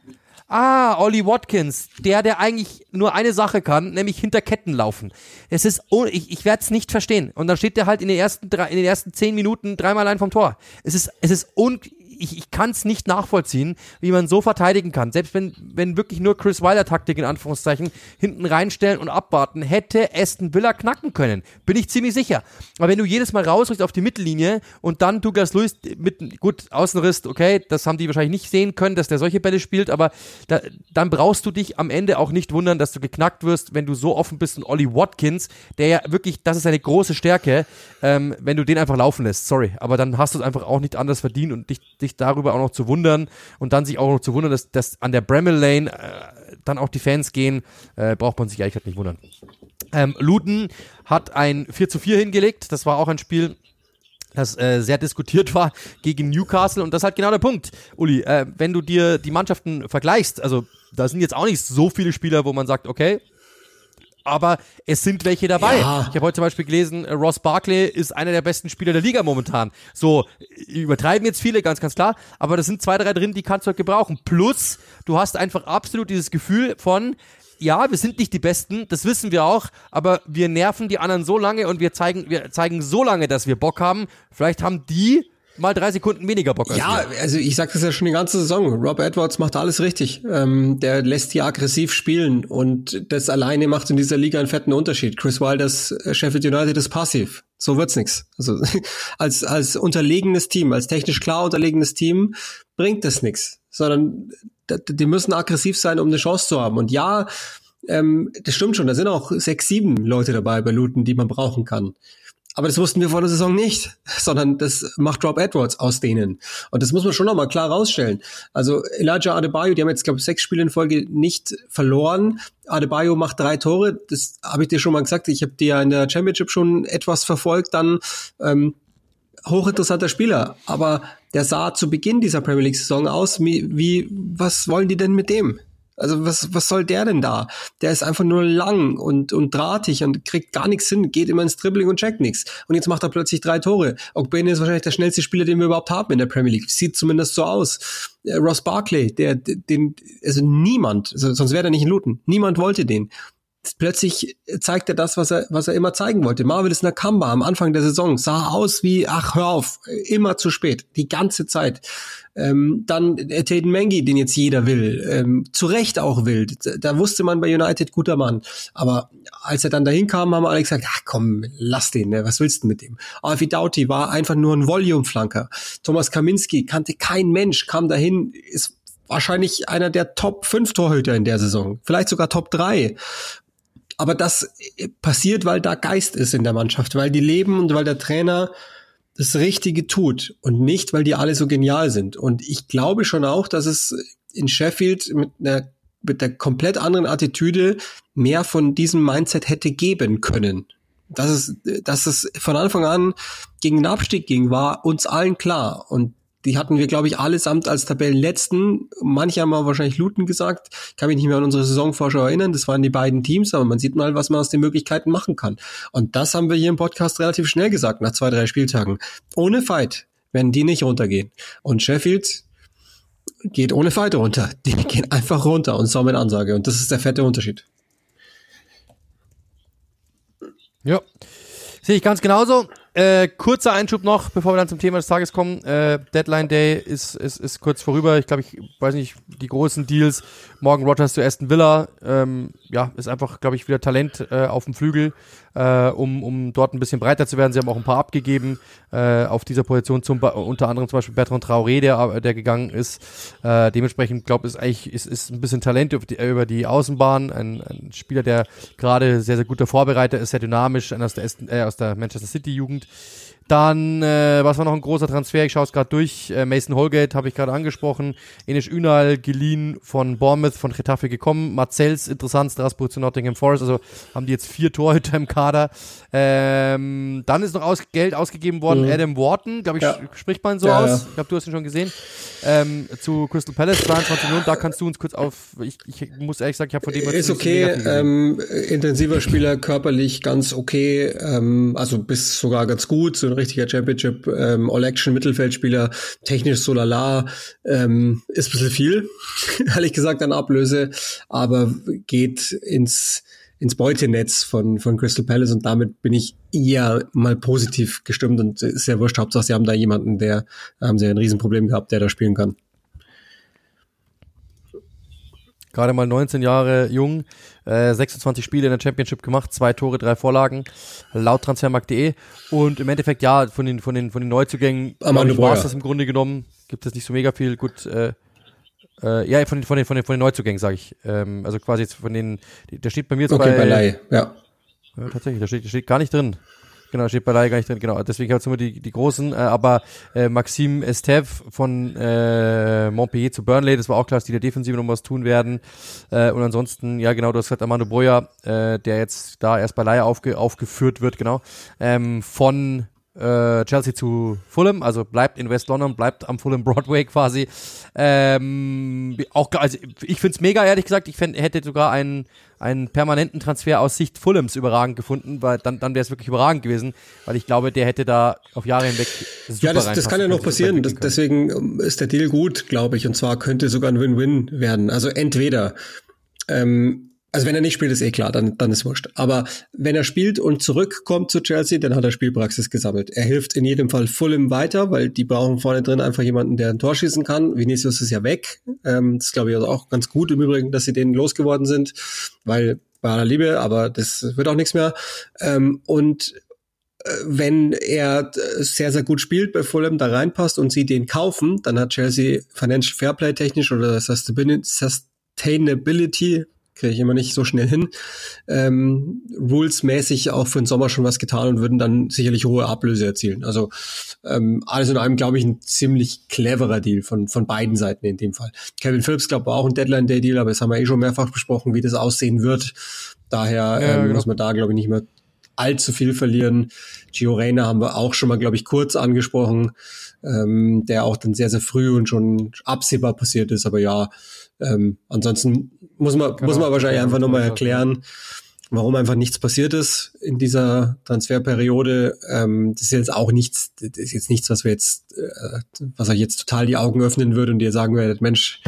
Ah, Ollie Watkins, der, der eigentlich nur eine Sache kann, nämlich hinter Ketten laufen. Es ist, oh, ich, ich werde es nicht verstehen. Und dann steht der halt in den ersten drei, in den ersten zehn Minuten dreimal allein vom Tor. Es ist, es ist un, ich, ich kann es nicht nachvollziehen, wie man so verteidigen kann. Selbst wenn, wenn wirklich nur Chris Wilder Taktik in Anführungszeichen hinten reinstellen und abwarten, hätte Aston Villa knacken können. Bin ich ziemlich sicher. Aber wenn du jedes Mal rausrückst auf die Mittellinie und dann Douglas Lewis mit, gut, Außenriss, okay, das haben die wahrscheinlich nicht sehen können, dass der solche Bälle spielt, aber da, dann brauchst du dich am Ende auch nicht wundern, dass du geknackt wirst, wenn du so offen bist und Ollie Watkins, der ja wirklich, das ist eine große Stärke, ähm, wenn du den einfach laufen lässt. Sorry, aber dann hast du es einfach auch nicht anders verdient und dich, dich sich darüber auch noch zu wundern und dann sich auch noch zu wundern, dass, dass an der Bramall Lane äh, dann auch die Fans gehen, äh, braucht man sich eigentlich nicht wundern. Ähm, Luton hat ein 4 zu 4 hingelegt. Das war auch ein Spiel, das äh, sehr diskutiert war gegen Newcastle und das ist halt genau der Punkt, Uli. Äh, wenn du dir die Mannschaften vergleichst, also da sind jetzt auch nicht so viele Spieler, wo man sagt, okay, aber es sind welche dabei. Ja. Ich habe heute zum Beispiel gelesen, äh, Ross Barkley ist einer der besten Spieler der Liga momentan. So, übertreiben jetzt viele, ganz, ganz klar, aber das sind zwei, drei drin, die kannst du halt gebrauchen. Plus, du hast einfach absolut dieses Gefühl von, ja, wir sind nicht die Besten, das wissen wir auch, aber wir nerven die anderen so lange und wir zeigen, wir zeigen so lange, dass wir Bock haben. Vielleicht haben die mal drei Sekunden weniger Bock als Ja, wir. also ich sag das ja schon die ganze Saison. Rob Edwards macht alles richtig. Ähm, der lässt die aggressiv spielen und das alleine macht in dieser Liga einen fetten Unterschied. Chris Wilders äh, Sheffield United ist passiv. So wird's nix. Also <laughs> als als unterlegenes Team, als technisch klar unterlegenes Team bringt das nix, sondern die müssen aggressiv sein, um eine Chance zu haben. Und ja, ähm, das stimmt schon. Da sind auch sechs, sieben Leute dabei bei Luton, die man brauchen kann. Aber das wussten wir vor der Saison nicht, sondern das macht Rob Edwards aus denen. Und das muss man schon nochmal klar rausstellen. Also Elijah Adebayo, die haben jetzt, glaube ich, sechs Spiele in Folge nicht verloren. Adebayo macht drei Tore. Das habe ich dir schon mal gesagt. Ich habe dir ja in der Championship schon etwas verfolgt. Dann ähm, hochinteressanter Spieler. Aber der sah zu Beginn dieser Premier League-Saison aus wie, wie, was wollen die denn mit dem? Also was, was soll der denn da? Der ist einfach nur lang und, und drahtig und kriegt gar nichts hin, geht immer ins Dribbling und checkt nichts. Und jetzt macht er plötzlich drei Tore. Ogbene ist wahrscheinlich der schnellste Spieler, den wir überhaupt haben in der Premier League. Sieht zumindest so aus. Äh, Ross Barkley, der, den, also niemand, sonst wäre er nicht in Luton. Niemand wollte den plötzlich zeigt er das, was er, was er immer zeigen wollte. Marvelous Nakamba am Anfang der Saison sah aus wie, ach, hör auf, immer zu spät, die ganze Zeit. Ähm, dann Taden Mengi, den jetzt jeder will, ähm, zu Recht auch will. Da wusste man bei United, guter Mann. Aber als er dann dahin kam, haben alle gesagt, ach komm, lass den, ne? was willst du mit dem? Alfie Doughty war einfach nur ein Volume-Flanker. Thomas Kaminski kannte kein Mensch, kam dahin, ist wahrscheinlich einer der Top 5 Torhüter in der Saison, vielleicht sogar Top 3. Aber das passiert, weil da Geist ist in der Mannschaft, weil die leben und weil der Trainer das Richtige tut und nicht, weil die alle so genial sind. Und ich glaube schon auch, dass es in Sheffield mit einer mit der komplett anderen Attitüde mehr von diesem Mindset hätte geben können. Dass es, dass es von Anfang an gegen den Abstieg ging, war uns allen klar. Und die hatten wir, glaube ich, allesamt als Tabellenletzten. Manche haben auch wahrscheinlich Luton gesagt. Ich kann mich nicht mehr an unsere Saisonvorschau erinnern. Das waren die beiden Teams, aber man sieht mal, was man aus den Möglichkeiten machen kann. Und das haben wir hier im Podcast relativ schnell gesagt, nach zwei, drei Spieltagen. Ohne Fight werden die nicht runtergehen. Und Sheffield geht ohne Fight runter. Die <laughs> gehen einfach runter und so mit Ansage. Und das ist der fette Unterschied. Ja, sehe ich ganz genauso. Äh, kurzer Einschub noch, bevor wir dann zum Thema des Tages kommen. Äh, Deadline Day ist, ist, ist kurz vorüber. Ich glaube, ich weiß nicht, die großen Deals. Morgan Rogers zu Aston Villa. Ähm, ja, ist einfach, glaube ich, wieder Talent äh, auf dem Flügel, äh, um, um dort ein bisschen breiter zu werden. Sie haben auch ein paar abgegeben äh, auf dieser Position, zum, unter anderem zum Beispiel Bertrand Traoré, der, der gegangen ist. Äh, dementsprechend, glaube ich, ist eigentlich ist, ist ein bisschen Talent über die, über die Außenbahn. Ein, ein Spieler, der gerade sehr, sehr guter Vorbereiter ist, sehr dynamisch, aus der, Aston, äh, aus der Manchester City Jugend. Dann, äh, was war noch ein großer Transfer? Ich schaue es gerade durch. Äh, Mason Holgate habe ich gerade angesprochen. Enish Ünal, geliehen von Bournemouth, von Getafe gekommen. Marcells, interessant, Strasbourg zu Nottingham Forest. Also haben die jetzt vier Torhüter <laughs> im Kader. Ähm, dann ist noch aus, Geld ausgegeben worden. Mhm. Adam Wharton, glaube ich, ja. spricht man so ja, aus. Ja. Ich glaube, du hast ihn schon gesehen. Ähm, zu Crystal Palace, 22 Millionen. Da kannst du uns kurz auf. Ich, ich muss ehrlich sagen, ich habe von dem. Ist okay. Ähm, intensiver Spieler, körperlich ganz okay. Ähm, also bis sogar ganz gut. So richtiger Championship ähm, All-Action-Mittelfeldspieler, technisch so lala, ähm, ist ein bisschen viel, <laughs> ehrlich gesagt, an Ablöse, aber geht ins ins Beutenetz von, von Crystal Palace und damit bin ich eher mal positiv gestimmt und ist sehr wurscht. Hauptsache, sie haben da jemanden, der haben sie ein Riesenproblem gehabt, der da spielen kann. Gerade mal 19 Jahre jung, äh, 26 Spiele in der Championship gemacht, zwei Tore, drei Vorlagen, laut transfermarkt.de. Und im Endeffekt, ja, von den, von den, von den Neuzugängen war es das im Grunde genommen. Gibt es nicht so mega viel. Gut, äh, äh, ja, von den, von den, von den, von den Neuzugängen, sage ich. Ähm, also quasi jetzt von den, der steht bei mir jetzt okay, bei, bei ja. ja. Tatsächlich, da steht, da steht gar nicht drin. Genau, steht bei Laie gar nicht drin, genau. Deswegen habe ich immer die, die großen, äh, aber äh, Maxime Esteve von äh, Montpellier zu Burnley, das war auch klar, dass die der Defensive noch was tun werden. Äh, und ansonsten, ja genau, du hast gesagt, Armando Boya, äh, der jetzt da erst bei Laie aufge, aufgeführt wird, genau, ähm, von äh, Chelsea zu Fulham, also bleibt in West London, bleibt am Fulham Broadway <laughs> quasi. Ähm, auch, also ich find's mega, ehrlich gesagt. Ich fänd, hätte sogar einen, einen permanenten Transfer aus Sicht Fulhams überragend gefunden, weil dann, dann wäre es wirklich überragend gewesen, weil ich glaube, der hätte da auf Jahre hinweg super Ja, das, das kann ja noch passieren. Das, deswegen ähm, ist der Deal gut, glaube ich. Und zwar könnte sogar ein Win-Win werden. Also entweder ähm, Also wenn er nicht spielt, ist eh klar, dann, dann ist wurscht. Aber wenn er spielt und zurückkommt zu Chelsea, dann hat er Spielpraxis gesammelt. Er hilft in jedem Fall Fulham weiter, weil die brauchen vorne drin einfach jemanden, der ein Tor schießen kann. Vinicius ist ja weg. Ähm, das glaube ich also auch ganz gut im Übrigen, dass sie den losgeworden sind, weil bei aller Liebe, aber das wird auch nichts mehr. Ähm, und äh, wenn er äh, sehr, sehr gut spielt bei Fulham, da reinpasst und sie den kaufen, dann hat Chelsea Financial Fairplay technisch oder Sustainability kriege ich immer nicht so schnell hin, ähm, rules-mäßig auch für den Sommer schon was getan und würden dann sicherlich hohe Ablöse erzielen. Also ähm, alles in allem, glaube ich, ein ziemlich cleverer Deal von, von beiden Seiten in dem Fall. Kevin Phillips, glaube ich, auch ein Deadline-Day-Deal, aber das haben wir eh schon mehrfach besprochen, wie das aussehen wird. Daher ja, ähm, genau. muss man da, glaube ich, nicht mehr allzu viel verlieren. Gio Reyna haben wir auch schon mal, glaube ich, kurz angesprochen, ähm, der auch dann sehr, sehr früh und schon absehbar passiert ist. Aber ja, ähm, ansonsten muss man, genau, muss man wahrscheinlich einfach nochmal erklären, warum einfach nichts passiert ist in dieser Transferperiode. Ähm, das ist jetzt auch nichts, das ist jetzt nichts, was wir jetzt, äh, was euch jetzt total die Augen öffnen würde und ihr sagen werdet, Mensch,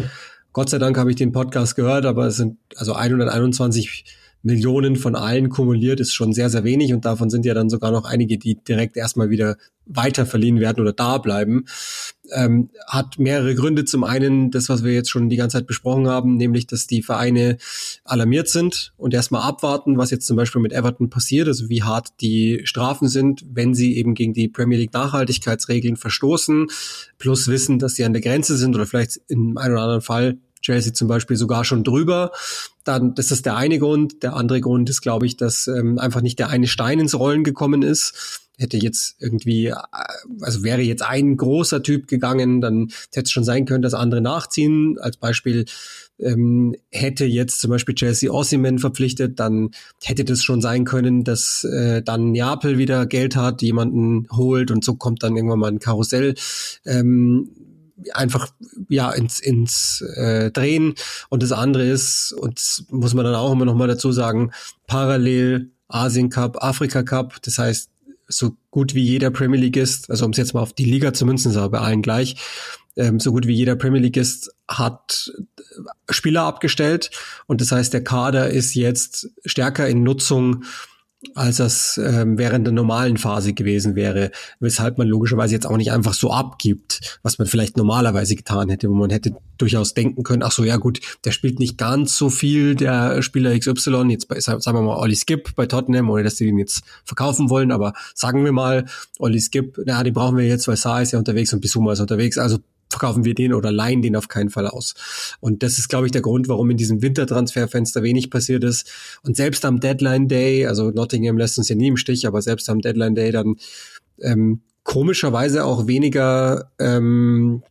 Gott sei Dank habe ich den Podcast gehört, aber es sind also 121 Millionen von allen kumuliert ist schon sehr, sehr wenig und davon sind ja dann sogar noch einige, die direkt erstmal wieder weiter verliehen werden oder da bleiben. Ähm, hat mehrere Gründe. Zum einen das, was wir jetzt schon die ganze Zeit besprochen haben, nämlich, dass die Vereine alarmiert sind und erstmal abwarten, was jetzt zum Beispiel mit Everton passiert, also wie hart die Strafen sind, wenn sie eben gegen die Premier League Nachhaltigkeitsregeln verstoßen, plus wissen, dass sie an der Grenze sind oder vielleicht in einem oder anderen Fall Chelsea zum Beispiel sogar schon drüber. Dann, das ist der eine Grund. Der andere Grund ist, glaube ich, dass ähm, einfach nicht der eine Stein ins Rollen gekommen ist. Hätte jetzt irgendwie, äh, also wäre jetzt ein großer Typ gegangen, dann hätte es schon sein können, dass andere nachziehen. Als Beispiel ähm, hätte jetzt zum Beispiel Chelsea Ossiman verpflichtet, dann hätte das schon sein können, dass äh, dann Neapel wieder Geld hat, jemanden holt und so kommt dann irgendwann mal ein Karussell. Ähm, einfach ja ins ins äh, Drehen. Und das andere ist und muss man dann auch immer noch mal dazu sagen parallel Asien Cup Afrika Cup. Das heißt so gut wie jeder Premier League ist also um es jetzt mal auf die Liga zu münzen aber bei allen gleich ähm, so gut wie jeder Premier League ist hat Spieler abgestellt. Und das heißt der Kader ist jetzt stärker in Nutzung als das ähm, während der normalen Phase gewesen wäre, weshalb man logischerweise jetzt auch nicht einfach so abgibt, was man vielleicht normalerweise getan hätte, wo man hätte durchaus denken können, ach so, ja gut, der spielt nicht ganz so viel, der Spieler XY, jetzt bei, sagen wir mal Olli Skip bei Tottenham, ohne dass die den jetzt verkaufen wollen, aber sagen wir mal, Olli Skip, na, den brauchen wir jetzt, weil Saar ist ja unterwegs und Bisuma ist unterwegs, also verkaufen wir den oder leihen den auf keinen Fall aus. Und das ist, glaube ich, der Grund, warum in diesem Wintertransferfenster wenig passiert ist. Und selbst am Deadline Day, also Nottingham lässt uns ja nie im Stich, aber selbst am Deadline Day dann ähm, komischerweise auch weniger ähm,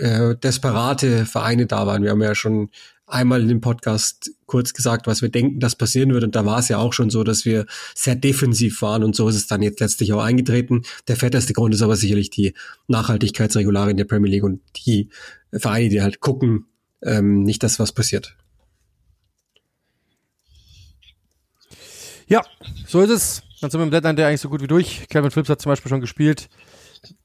äh, desperate Vereine da waren. Wir haben ja schon einmal in dem Podcast kurz gesagt, was wir denken, dass passieren wird. Und da war es ja auch schon so, dass wir sehr defensiv waren. Und so ist es dann jetzt letztlich auch eingetreten. Der fetteste Grund ist aber sicherlich die Nachhaltigkeitsregularien der Premier League und die Vereine, die halt gucken, ähm, nicht das, was passiert. Ja, so ist es. Dann sind wir im Deadline der eigentlich so gut wie durch. Kevin Phillips hat zum Beispiel schon gespielt.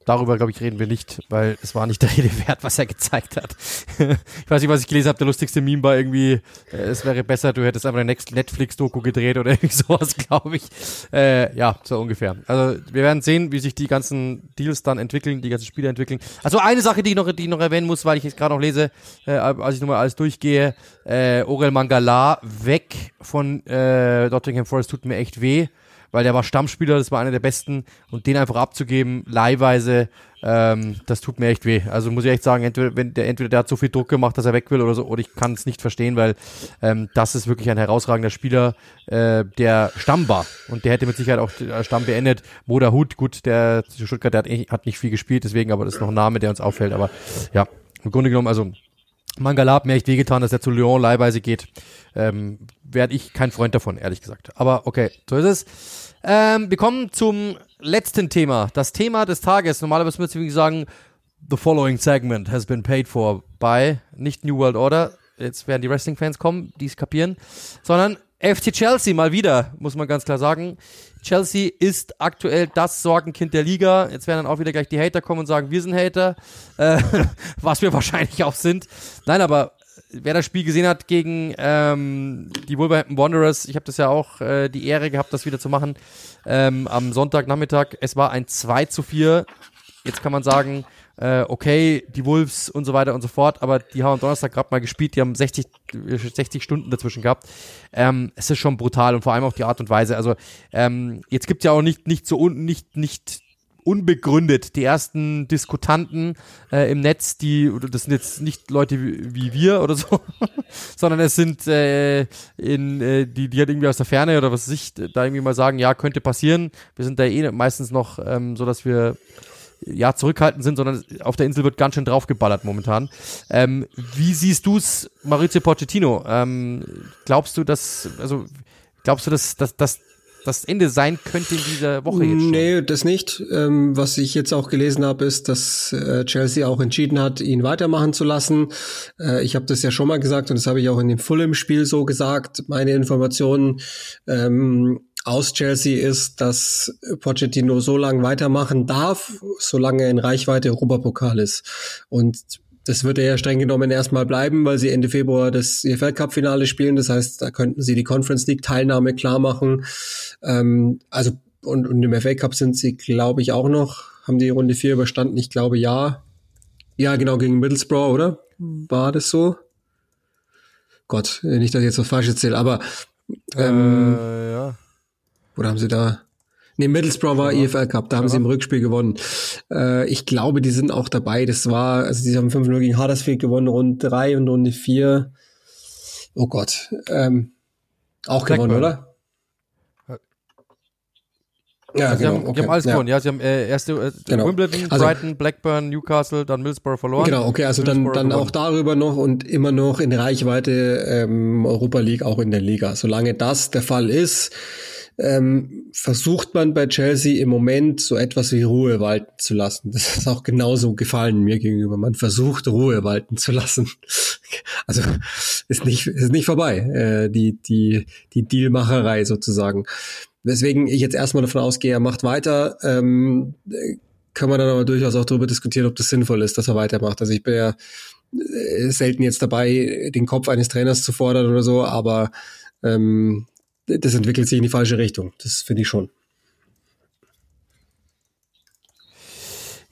Darüber, glaube ich, reden wir nicht, weil es war nicht der Rede wert, was er gezeigt hat. <laughs> ich weiß nicht, was ich gelesen habe. Der lustigste Meme war irgendwie, äh, es wäre besser, du hättest einfach eine Netflix-Doku gedreht oder <laughs> irgendwie sowas, glaube ich. Äh, ja, so ungefähr. Also wir werden sehen, wie sich die ganzen Deals dann entwickeln, die ganzen Spiele entwickeln. Also eine Sache, die ich noch, die ich noch erwähnen muss, weil ich jetzt gerade noch lese, äh, als ich nochmal alles durchgehe, äh, Orel Mangala weg von äh, Nottingham Forest tut mir echt weh weil der war Stammspieler, das war einer der besten und den einfach abzugeben, leihweise, ähm, das tut mir echt weh. Also muss ich echt sagen, entweder, wenn der, entweder der hat so viel Druck gemacht, dass er weg will oder so, oder ich kann es nicht verstehen, weil ähm, das ist wirklich ein herausragender Spieler, äh, der Stamm war und der hätte mit Sicherheit auch Stamm beendet. Moda Hut, gut, der Stuttgart, der hat, hat nicht viel gespielt, deswegen, aber das ist noch ein Name, der uns auffällt, aber ja, im Grunde genommen, also Mangala hat mir echt wehgetan, dass er zu Lyon leihweise geht. Ähm, Werde ich kein Freund davon, ehrlich gesagt. Aber okay, so ist es. Ähm, wir kommen zum letzten Thema. Das Thema des Tages. Normalerweise müsste ich sagen, the following segment has been paid for by, nicht New World Order. Jetzt werden die Wrestling-Fans kommen, die es kapieren. Sondern FC Chelsea mal wieder, muss man ganz klar sagen. Chelsea ist aktuell das Sorgenkind der Liga. Jetzt werden dann auch wieder gleich die Hater kommen und sagen, wir sind Hater, äh, <laughs> was wir wahrscheinlich auch sind. Nein, aber wer das Spiel gesehen hat gegen ähm, die Wolverhampton Wanderers, ich habe das ja auch äh, die Ehre gehabt, das wieder zu machen, ähm, am Sonntagnachmittag. Es war ein 2 zu 4. Jetzt kann man sagen, äh, okay, die Wolves und so weiter und so fort, aber die haben am Donnerstag gerade mal gespielt, die haben 60, 60 Stunden dazwischen gehabt. Ähm, es ist schon brutal und vor allem auch die Art und Weise. Also ähm, jetzt gibt's ja auch nicht, nicht so un, nicht, nicht unbegründet die ersten Diskutanten äh, im Netz, die, das sind jetzt nicht Leute wie, wie wir oder so, <laughs> sondern es sind äh, in, äh, die, die halt irgendwie aus der Ferne oder was weiß ich, da irgendwie mal sagen, ja, könnte passieren. Wir sind da eh meistens noch ähm, so, dass wir ja zurückhaltend sind, sondern auf der Insel wird ganz schön draufgeballert momentan. Ähm, wie siehst du's, Maurizio Pochettino? Ähm, glaubst du, dass, also glaubst du, dass, dass, dass das Ende sein könnte in dieser Woche jetzt schon. Nee, das nicht. Ähm, was ich jetzt auch gelesen habe, ist, dass äh, Chelsea auch entschieden hat, ihn weitermachen zu lassen. Äh, ich habe das ja schon mal gesagt und das habe ich auch in dem Fulham-Spiel so gesagt. Meine Informationen ähm, aus Chelsea ist, dass Pochettino so lange weitermachen darf, solange er in Reichweite Europapokal ist. Und das wird ja streng genommen erstmal bleiben, weil sie Ende Februar das EFL Cup Finale spielen. Das heißt, da könnten sie die Conference League Teilnahme klar machen. Ähm, also, und, und im FA Cup sind sie, glaube ich, auch noch, haben die Runde 4 überstanden. Ich glaube, ja. Ja, genau, gegen Middlesbrough, oder? War das so? Gott, nicht, dass ich jetzt was falsch erzähle, aber, ähm, äh, ja. Oder haben sie da? Nee, Middlesbrough war ja. EFL Cup, da haben ja. sie im Rückspiel gewonnen. Äh, ich glaube, die sind auch dabei. Das war, also die haben 5-0 gegen Huddersfield gewonnen, Runde 3 und Runde 4. Oh Gott. Ähm, auch Blackburn. gewonnen, oder? Ja, also genau. Sie haben, okay. die haben alles gewonnen, ja. Sie haben äh, erste äh, genau. Wimbledon, also, Brighton, Blackburn, Newcastle, dann Middlesbrough verloren. Genau, okay, also dann, dann auch darüber noch und immer noch in Reichweite ähm, Europa League auch in der Liga. Solange das der Fall ist, ähm, versucht man bei Chelsea im Moment so etwas wie Ruhe walten zu lassen. Das ist auch genauso gefallen mir gegenüber. Man versucht Ruhe walten zu lassen. <laughs> Also ist nicht ist nicht vorbei äh, die die die Dealmacherei sozusagen. Weswegen ich jetzt erstmal davon ausgehe, er macht weiter. Ähm, kann man dann aber durchaus auch darüber diskutieren, ob das sinnvoll ist, dass er weitermacht. Also ich bin ja äh, selten jetzt dabei, den Kopf eines Trainers zu fordern oder so, aber ähm, das entwickelt sich in die falsche Richtung. Das finde ich schon.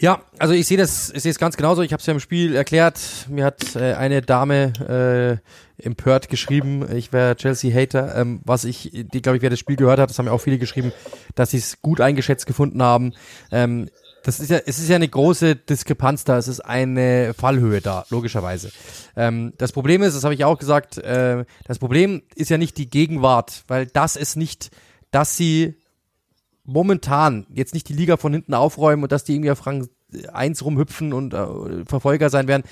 Ja, also ich sehe das, ich sehe es ganz genauso. Ich habe es ja im Spiel erklärt. Mir hat äh, eine Dame äh, empört geschrieben, ich wäre Chelsea-Hater. Ähm, was ich, die glaube ich, wer das Spiel gehört hat, das haben ja auch viele geschrieben, dass sie es gut eingeschätzt gefunden haben. Ähm, das ist ja, es ist ja eine große Diskrepanz da, es ist eine Fallhöhe da, logischerweise. Ähm, das Problem ist, das habe ich auch gesagt, äh, das Problem ist ja nicht die Gegenwart, weil das ist nicht, dass sie momentan jetzt nicht die Liga von hinten aufräumen und dass die irgendwie auf Rang 1 rumhüpfen und äh, Verfolger sein werden.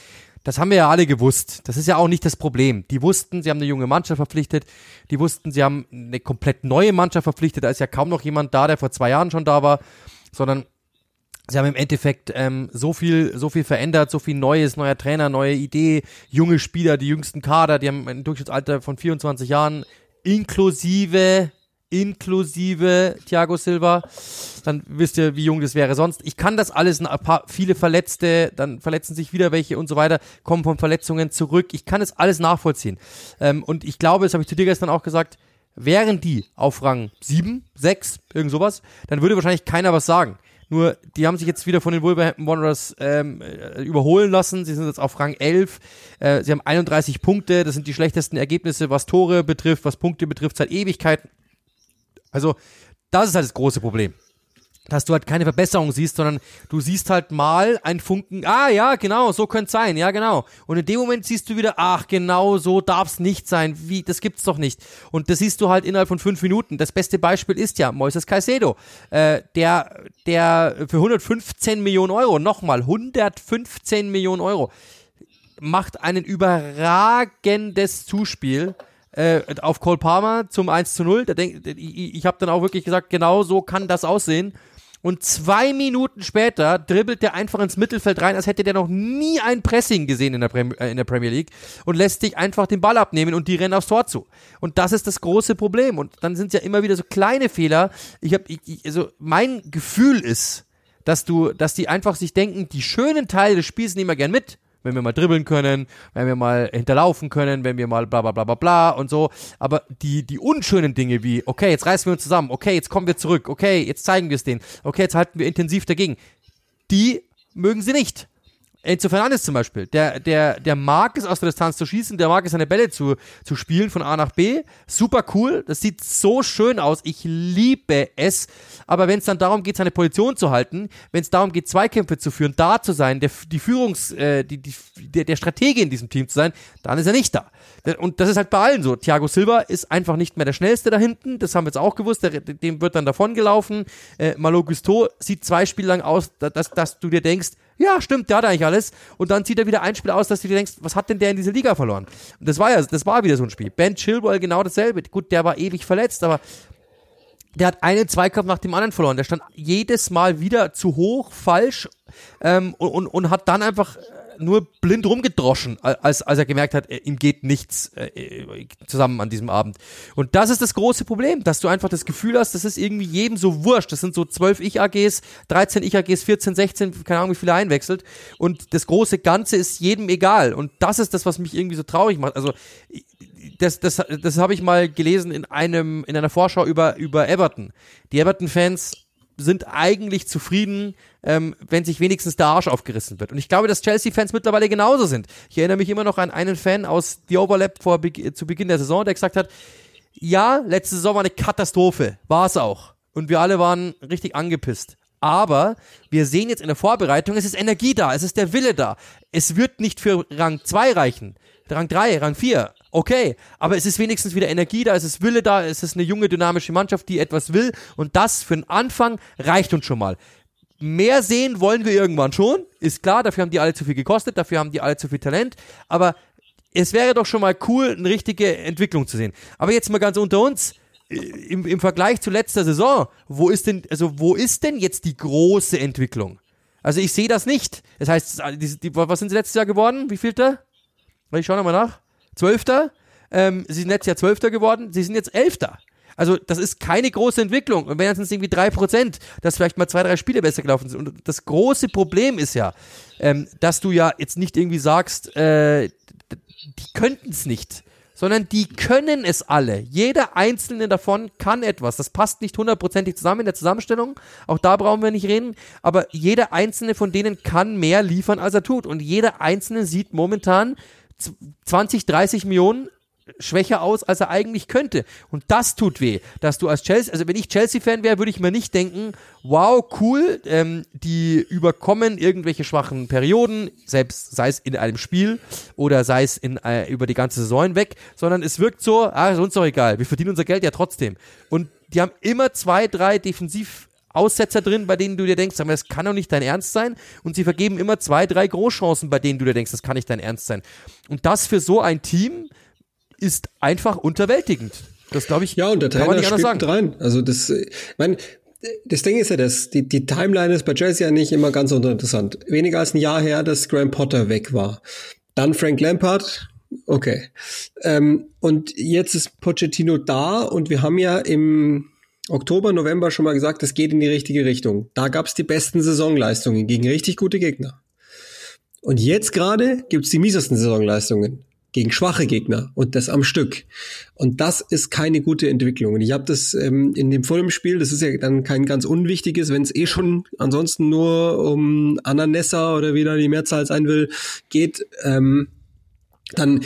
Das haben wir ja alle gewusst. Das ist ja auch nicht das Problem. Die wussten, sie haben eine junge Mannschaft verpflichtet. Die wussten, sie haben eine komplett neue Mannschaft verpflichtet. Da ist ja kaum noch jemand da, der vor zwei Jahren schon da war, sondern Sie haben im Endeffekt ähm, so viel, so viel verändert, so viel Neues, neuer Trainer, neue Idee, junge Spieler, die jüngsten Kader, die haben ein Durchschnittsalter von 24 Jahren, inklusive, inklusive Thiago Silva. Dann wisst ihr, wie jung das wäre sonst. Ich kann das alles, ein paar, viele Verletzte, dann verletzen sich wieder welche und so weiter, kommen von Verletzungen zurück. Ich kann das alles nachvollziehen. Ähm, und ich glaube, das habe ich zu dir gestern auch gesagt, wären die auf Rang 7, 6, irgend sowas, dann würde wahrscheinlich keiner was sagen. Nur, die haben sich jetzt wieder von den Wolverhampton Wanderers ähm, äh, überholen lassen. Sie sind jetzt auf Rang 11. Äh, sie haben 31 Punkte. Das sind die schlechtesten Ergebnisse, was Tore betrifft, was Punkte betrifft, seit Ewigkeiten. Also, das ist halt das große Problem dass du halt keine Verbesserung siehst, sondern du siehst halt mal ein Funken, ah ja, genau, so könnte sein, ja genau. Und in dem Moment siehst du wieder, ach genau, so darf's nicht sein, wie, das gibt's doch nicht. Und das siehst du halt innerhalb von fünf Minuten. Das beste Beispiel ist ja Moises Caicedo, äh, der, der für 115 Millionen Euro, nochmal, 115 Millionen Euro, macht einen überragendes Zuspiel äh, auf Cole Palmer zum 1 zu 0. Da denk, ich ich habe dann auch wirklich gesagt, genau so kann das aussehen. Und zwei Minuten später dribbelt der einfach ins Mittelfeld rein, als hätte der noch nie ein Pressing gesehen in der, Prem äh, in der Premier League und lässt sich einfach den Ball abnehmen und die rennen aufs Tor zu. Und das ist das große Problem. Und dann sind es ja immer wieder so kleine Fehler. Ich habe, also mein Gefühl ist, dass du, dass die einfach sich denken, die schönen Teile des Spiels nehmen wir gern mit wenn wir mal dribbeln können, wenn wir mal hinterlaufen können, wenn wir mal bla bla bla bla bla und so. Aber die, die unschönen Dinge wie, okay, jetzt reißen wir uns zusammen, okay, jetzt kommen wir zurück, okay, jetzt zeigen wir es denen, okay, jetzt halten wir intensiv dagegen, die mögen sie nicht. Enzo Fernandes zum Beispiel, der, der, der mag es aus der Distanz zu schießen, der mag es seine Bälle zu, zu spielen von A nach B. Super cool, das sieht so schön aus, ich liebe es. Aber wenn es dann darum geht, seine Position zu halten, wenn es darum geht, Zweikämpfe zu führen, da zu sein, der, die Führungs, äh, die, die, der, der Stratege in diesem Team zu sein, dann ist er nicht da. Und das ist halt bei allen so. Thiago Silva ist einfach nicht mehr der Schnellste da hinten, das haben wir jetzt auch gewusst, der, dem wird dann davon gelaufen. Äh, Malo Gusto sieht zwei Spiele lang aus, dass, dass du dir denkst, ja, stimmt, der hat eigentlich alles. Und dann zieht er wieder ein Spiel aus, dass du dir denkst, was hat denn der in dieser Liga verloren? Und das war ja, das war wieder so ein Spiel. Ben Chilwell genau dasselbe. Gut, der war ewig verletzt, aber der hat einen Zweikampf nach dem anderen verloren. Der stand jedes Mal wieder zu hoch, falsch ähm, und, und, und hat dann einfach nur blind rumgedroschen, als, als er gemerkt hat, ihm geht nichts äh, zusammen an diesem Abend. Und das ist das große Problem, dass du einfach das Gefühl hast, das ist irgendwie jedem so wurscht. Das sind so 12 Ich-AGs, 13 Ich-AGs, 14, 16, keine Ahnung, wie viele einwechselt. Und das große Ganze ist jedem egal. Und das ist das, was mich irgendwie so traurig macht. Also, das, das, das habe ich mal gelesen in einem, in einer Vorschau über, über Everton. Die Everton-Fans sind eigentlich zufrieden, ähm, wenn sich wenigstens der Arsch aufgerissen wird. Und ich glaube, dass Chelsea-Fans mittlerweile genauso sind. Ich erinnere mich immer noch an einen Fan aus The Overlap vor, zu Beginn der Saison, der gesagt hat, ja, letzte Saison war eine Katastrophe, war es auch. Und wir alle waren richtig angepisst. Aber wir sehen jetzt in der Vorbereitung, es ist Energie da, es ist der Wille da. Es wird nicht für Rang 2 reichen. Rang 3, Rang 4, okay, aber es ist wenigstens wieder Energie da, es ist Wille da, es ist eine junge, dynamische Mannschaft, die etwas will und das für den Anfang reicht uns schon mal. Mehr sehen wollen wir irgendwann schon, ist klar, dafür haben die alle zu viel gekostet, dafür haben die alle zu viel Talent, aber es wäre doch schon mal cool, eine richtige Entwicklung zu sehen. Aber jetzt mal ganz unter uns, äh, im, im Vergleich zu letzter Saison, wo ist denn, also wo ist denn jetzt die große Entwicklung? Also ich sehe das nicht. Das heißt, die, die, was sind sie letztes Jahr geworden? Wie viel da? Ich schau nochmal nach. Zwölfter. Ähm, sie sind letztes Jahr Zwölfter geworden. Sie sind jetzt Elfter. Also das ist keine große Entwicklung. Und wenn es irgendwie drei Prozent, dass vielleicht mal zwei, drei Spiele besser gelaufen sind. Und das große Problem ist ja, ähm, dass du ja jetzt nicht irgendwie sagst, äh, die könnten es nicht sondern die können es alle. Jeder einzelne davon kann etwas. Das passt nicht hundertprozentig zusammen in der Zusammenstellung. Auch da brauchen wir nicht reden. Aber jeder einzelne von denen kann mehr liefern, als er tut. Und jeder einzelne sieht momentan 20, 30 Millionen schwächer aus, als er eigentlich könnte. Und das tut weh, dass du als Chelsea, also wenn ich Chelsea-Fan wäre, würde ich mir nicht denken, wow, cool, ähm, die überkommen irgendwelche schwachen Perioden, selbst sei es in einem Spiel oder sei es in, äh, über die ganze Saison hinweg, sondern es wirkt so, ah, ist uns doch egal, wir verdienen unser Geld ja trotzdem. Und die haben immer zwei, drei defensiv Aussetzer drin, bei denen du dir denkst, das kann doch nicht dein Ernst sein. Und sie vergeben immer zwei, drei Großchancen, bei denen du dir denkst, das kann nicht dein Ernst sein. Und das für so ein Team ist einfach unterwältigend. Das glaube ich. Ja, und der Trainer spielt sagen. rein. Also das, ich meine, das Ding ist ja das, die, die Timeline ist bei Chelsea ja nicht immer ganz interessant. Weniger als ein Jahr her, dass Graham Potter weg war. Dann Frank Lampard, okay. Ähm, und jetzt ist Pochettino da und wir haben ja im Oktober, November schon mal gesagt, es geht in die richtige Richtung. Da gab es die besten Saisonleistungen gegen richtig gute Gegner. Und jetzt gerade gibt's die miesesten Saisonleistungen gegen schwache Gegner und das am Stück. Und das ist keine gute Entwicklung. Und ich habe das ähm, in dem Fulham-Spiel, das ist ja dann kein ganz unwichtiges, wenn es eh schon ansonsten nur um Ananessa oder wie da die Mehrzahl sein will, geht. Ähm, dann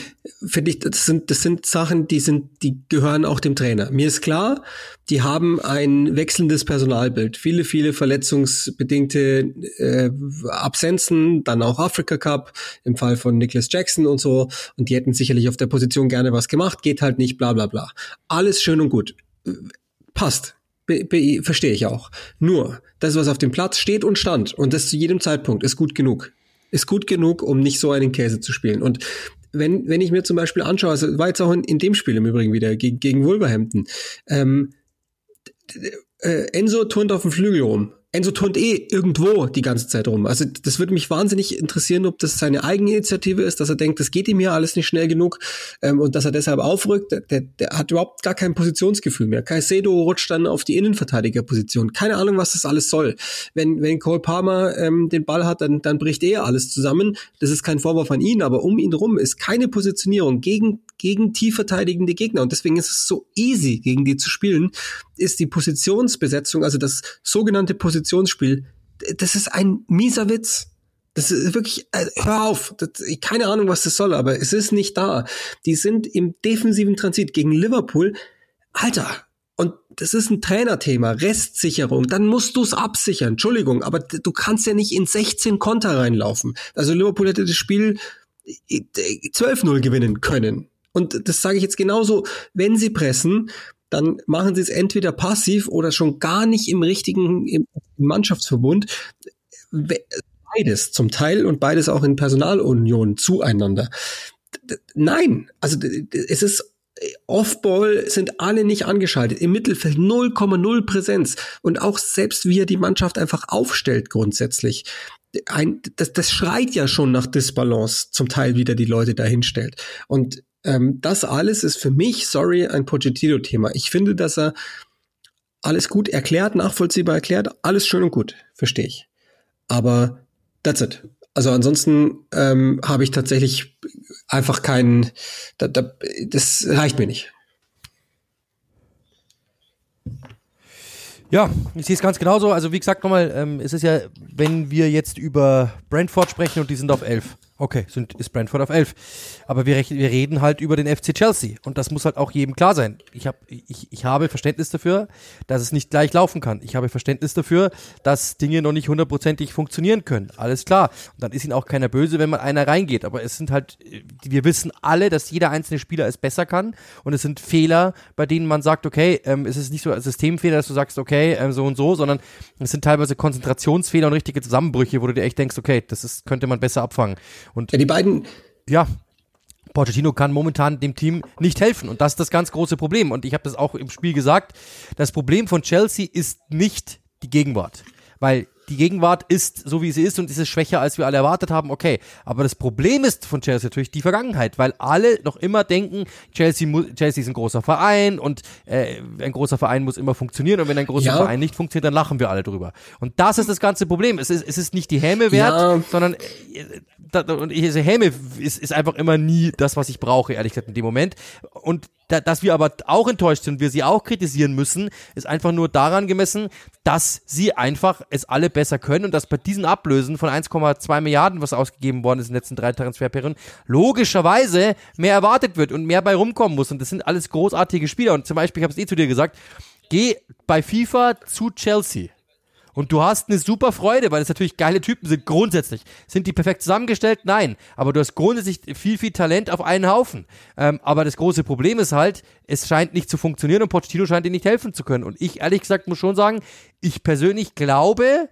finde ich, das sind, das sind Sachen, die sind, die gehören auch dem Trainer. Mir ist klar, die haben ein wechselndes Personalbild. Viele, viele verletzungsbedingte äh, Absenzen, dann auch Afrika Cup im Fall von Nicholas Jackson und so. Und die hätten sicherlich auf der Position gerne was gemacht, geht halt nicht, bla bla bla. Alles schön und gut. Passt. Verstehe ich auch. Nur, das, was auf dem Platz steht und stand, und das zu jedem Zeitpunkt, ist gut genug ist gut genug, um nicht so einen Käse zu spielen. Und wenn, wenn ich mir zum Beispiel anschaue, also war jetzt auch in, in dem Spiel im Übrigen wieder gegen, gegen Wolverhampton, ähm, äh, Enzo turnt auf dem Flügel rum. Enzo turnt eh irgendwo die ganze Zeit rum. Also das würde mich wahnsinnig interessieren, ob das seine Eigeninitiative ist, dass er denkt, das geht ihm ja alles nicht schnell genug ähm, und dass er deshalb aufrückt. Der, der hat überhaupt gar kein Positionsgefühl mehr. Caicedo rutscht dann auf die Innenverteidigerposition. Keine Ahnung, was das alles soll. Wenn, wenn Cole Palmer ähm, den Ball hat, dann, dann bricht er alles zusammen. Das ist kein Vorwurf an ihn, aber um ihn rum ist keine Positionierung gegen gegen tief verteidigende Gegner. Und deswegen ist es so easy, gegen die zu spielen, ist die Positionsbesetzung, also das sogenannte Positionsspiel, das ist ein mieser Witz. Das ist wirklich, äh, hör auf, das, keine Ahnung, was das soll, aber es ist nicht da. Die sind im defensiven Transit gegen Liverpool. Alter, und das ist ein Trainerthema, Restsicherung, dann musst du es absichern. Entschuldigung, aber du kannst ja nicht in 16 Konter reinlaufen. Also Liverpool hätte das Spiel 12-0 gewinnen können. Und das sage ich jetzt genauso, wenn sie pressen, dann machen sie es entweder passiv oder schon gar nicht im richtigen im Mannschaftsverbund. Beides zum Teil und beides auch in Personalunion zueinander. Nein, also es ist Offball sind alle nicht angeschaltet. Im Mittelfeld 0,0 Präsenz. Und auch selbst wie er die Mannschaft einfach aufstellt grundsätzlich. Ein, das, das schreit ja schon nach Disbalance, zum Teil wieder die Leute dahinstellt. Und ähm, das alles ist für mich, sorry, ein Pochettino-Thema. Ich finde, dass er alles gut erklärt, nachvollziehbar erklärt, alles schön und gut, verstehe ich. Aber that's it. Also ansonsten ähm, habe ich tatsächlich einfach keinen, da, da, das reicht mir nicht. Ja, ich sehe es ganz genauso. Also wie gesagt, nochmal, ähm, es ist ja, wenn wir jetzt über Brentford sprechen und die sind auf 11. Okay, sind, ist Brentford auf 11. Aber wir, wir reden halt über den FC Chelsea. Und das muss halt auch jedem klar sein. Ich, hab, ich, ich habe Verständnis dafür, dass es nicht gleich laufen kann. Ich habe Verständnis dafür, dass Dinge noch nicht hundertprozentig funktionieren können. Alles klar. Und dann ist ihnen auch keiner böse, wenn mal einer reingeht. Aber es sind halt, wir wissen alle, dass jeder einzelne Spieler es besser kann. Und es sind Fehler, bei denen man sagt, okay, ähm, es ist nicht so ein Systemfehler, dass du sagst, okay, ähm, so und so, sondern es sind teilweise Konzentrationsfehler und richtige Zusammenbrüche, wo du dir echt denkst, okay, das ist, könnte man besser abfangen. Und ja, die beiden. Ja, Pochettino kann momentan dem Team nicht helfen und das ist das ganz große Problem. Und ich habe das auch im Spiel gesagt. Das Problem von Chelsea ist nicht die Gegenwart, weil die Gegenwart ist so, wie sie ist und ist es schwächer, als wir alle erwartet haben, okay. Aber das Problem ist von Chelsea natürlich die Vergangenheit, weil alle noch immer denken, Chelsea, Chelsea ist ein großer Verein und äh, ein großer Verein muss immer funktionieren und wenn ein großer ja. Verein nicht funktioniert, dann lachen wir alle drüber. Und das ist das ganze Problem. Es ist, es ist nicht die Häme wert, ja. sondern äh, da, und diese Häme ist, ist einfach immer nie das, was ich brauche, ehrlich gesagt, in dem Moment. Und da, dass wir aber auch enttäuscht sind, wir sie auch kritisieren müssen, ist einfach nur daran gemessen, dass sie einfach es alle besser können und dass bei diesen Ablösen von 1,2 Milliarden, was ausgegeben worden ist in den letzten drei Transferperioden, logischerweise mehr erwartet wird und mehr bei rumkommen muss. Und das sind alles großartige Spieler. Und zum Beispiel, ich habe es eh zu dir gesagt, geh bei FIFA zu Chelsea. Und du hast eine super Freude, weil es natürlich geile Typen sind, grundsätzlich. Sind die perfekt zusammengestellt? Nein. Aber du hast grundsätzlich viel, viel Talent auf einen Haufen. Ähm, aber das große Problem ist halt, es scheint nicht zu funktionieren und Pochettino scheint dir nicht helfen zu können. Und ich ehrlich gesagt muss schon sagen, ich persönlich glaube,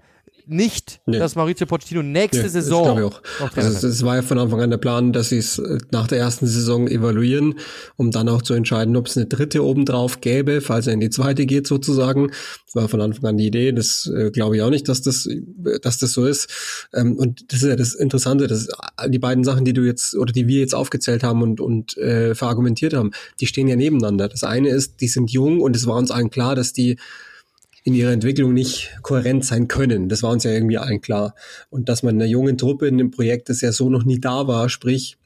nicht, nee. dass Maurizio Pochettino nächste nee, Saison. Das auch. Also es war ja von Anfang an der Plan, dass sie es äh, nach der ersten Saison evaluieren, um dann auch zu entscheiden, ob es eine dritte obendrauf gäbe, falls er in die zweite geht sozusagen. Das war von Anfang an die Idee. Das äh, glaube ich auch nicht, dass das, dass das so ist. Ähm, und das ist ja das Interessante, dass die beiden Sachen, die du jetzt oder die wir jetzt aufgezählt haben und und äh, verargumentiert haben, die stehen ja nebeneinander. Das eine ist, die sind jung und es war uns allen klar, dass die in ihrer Entwicklung nicht kohärent sein können. Das war uns ja irgendwie allen klar. Und dass man einer jungen Truppe in dem Projekt, das ja so noch nie da war, sprich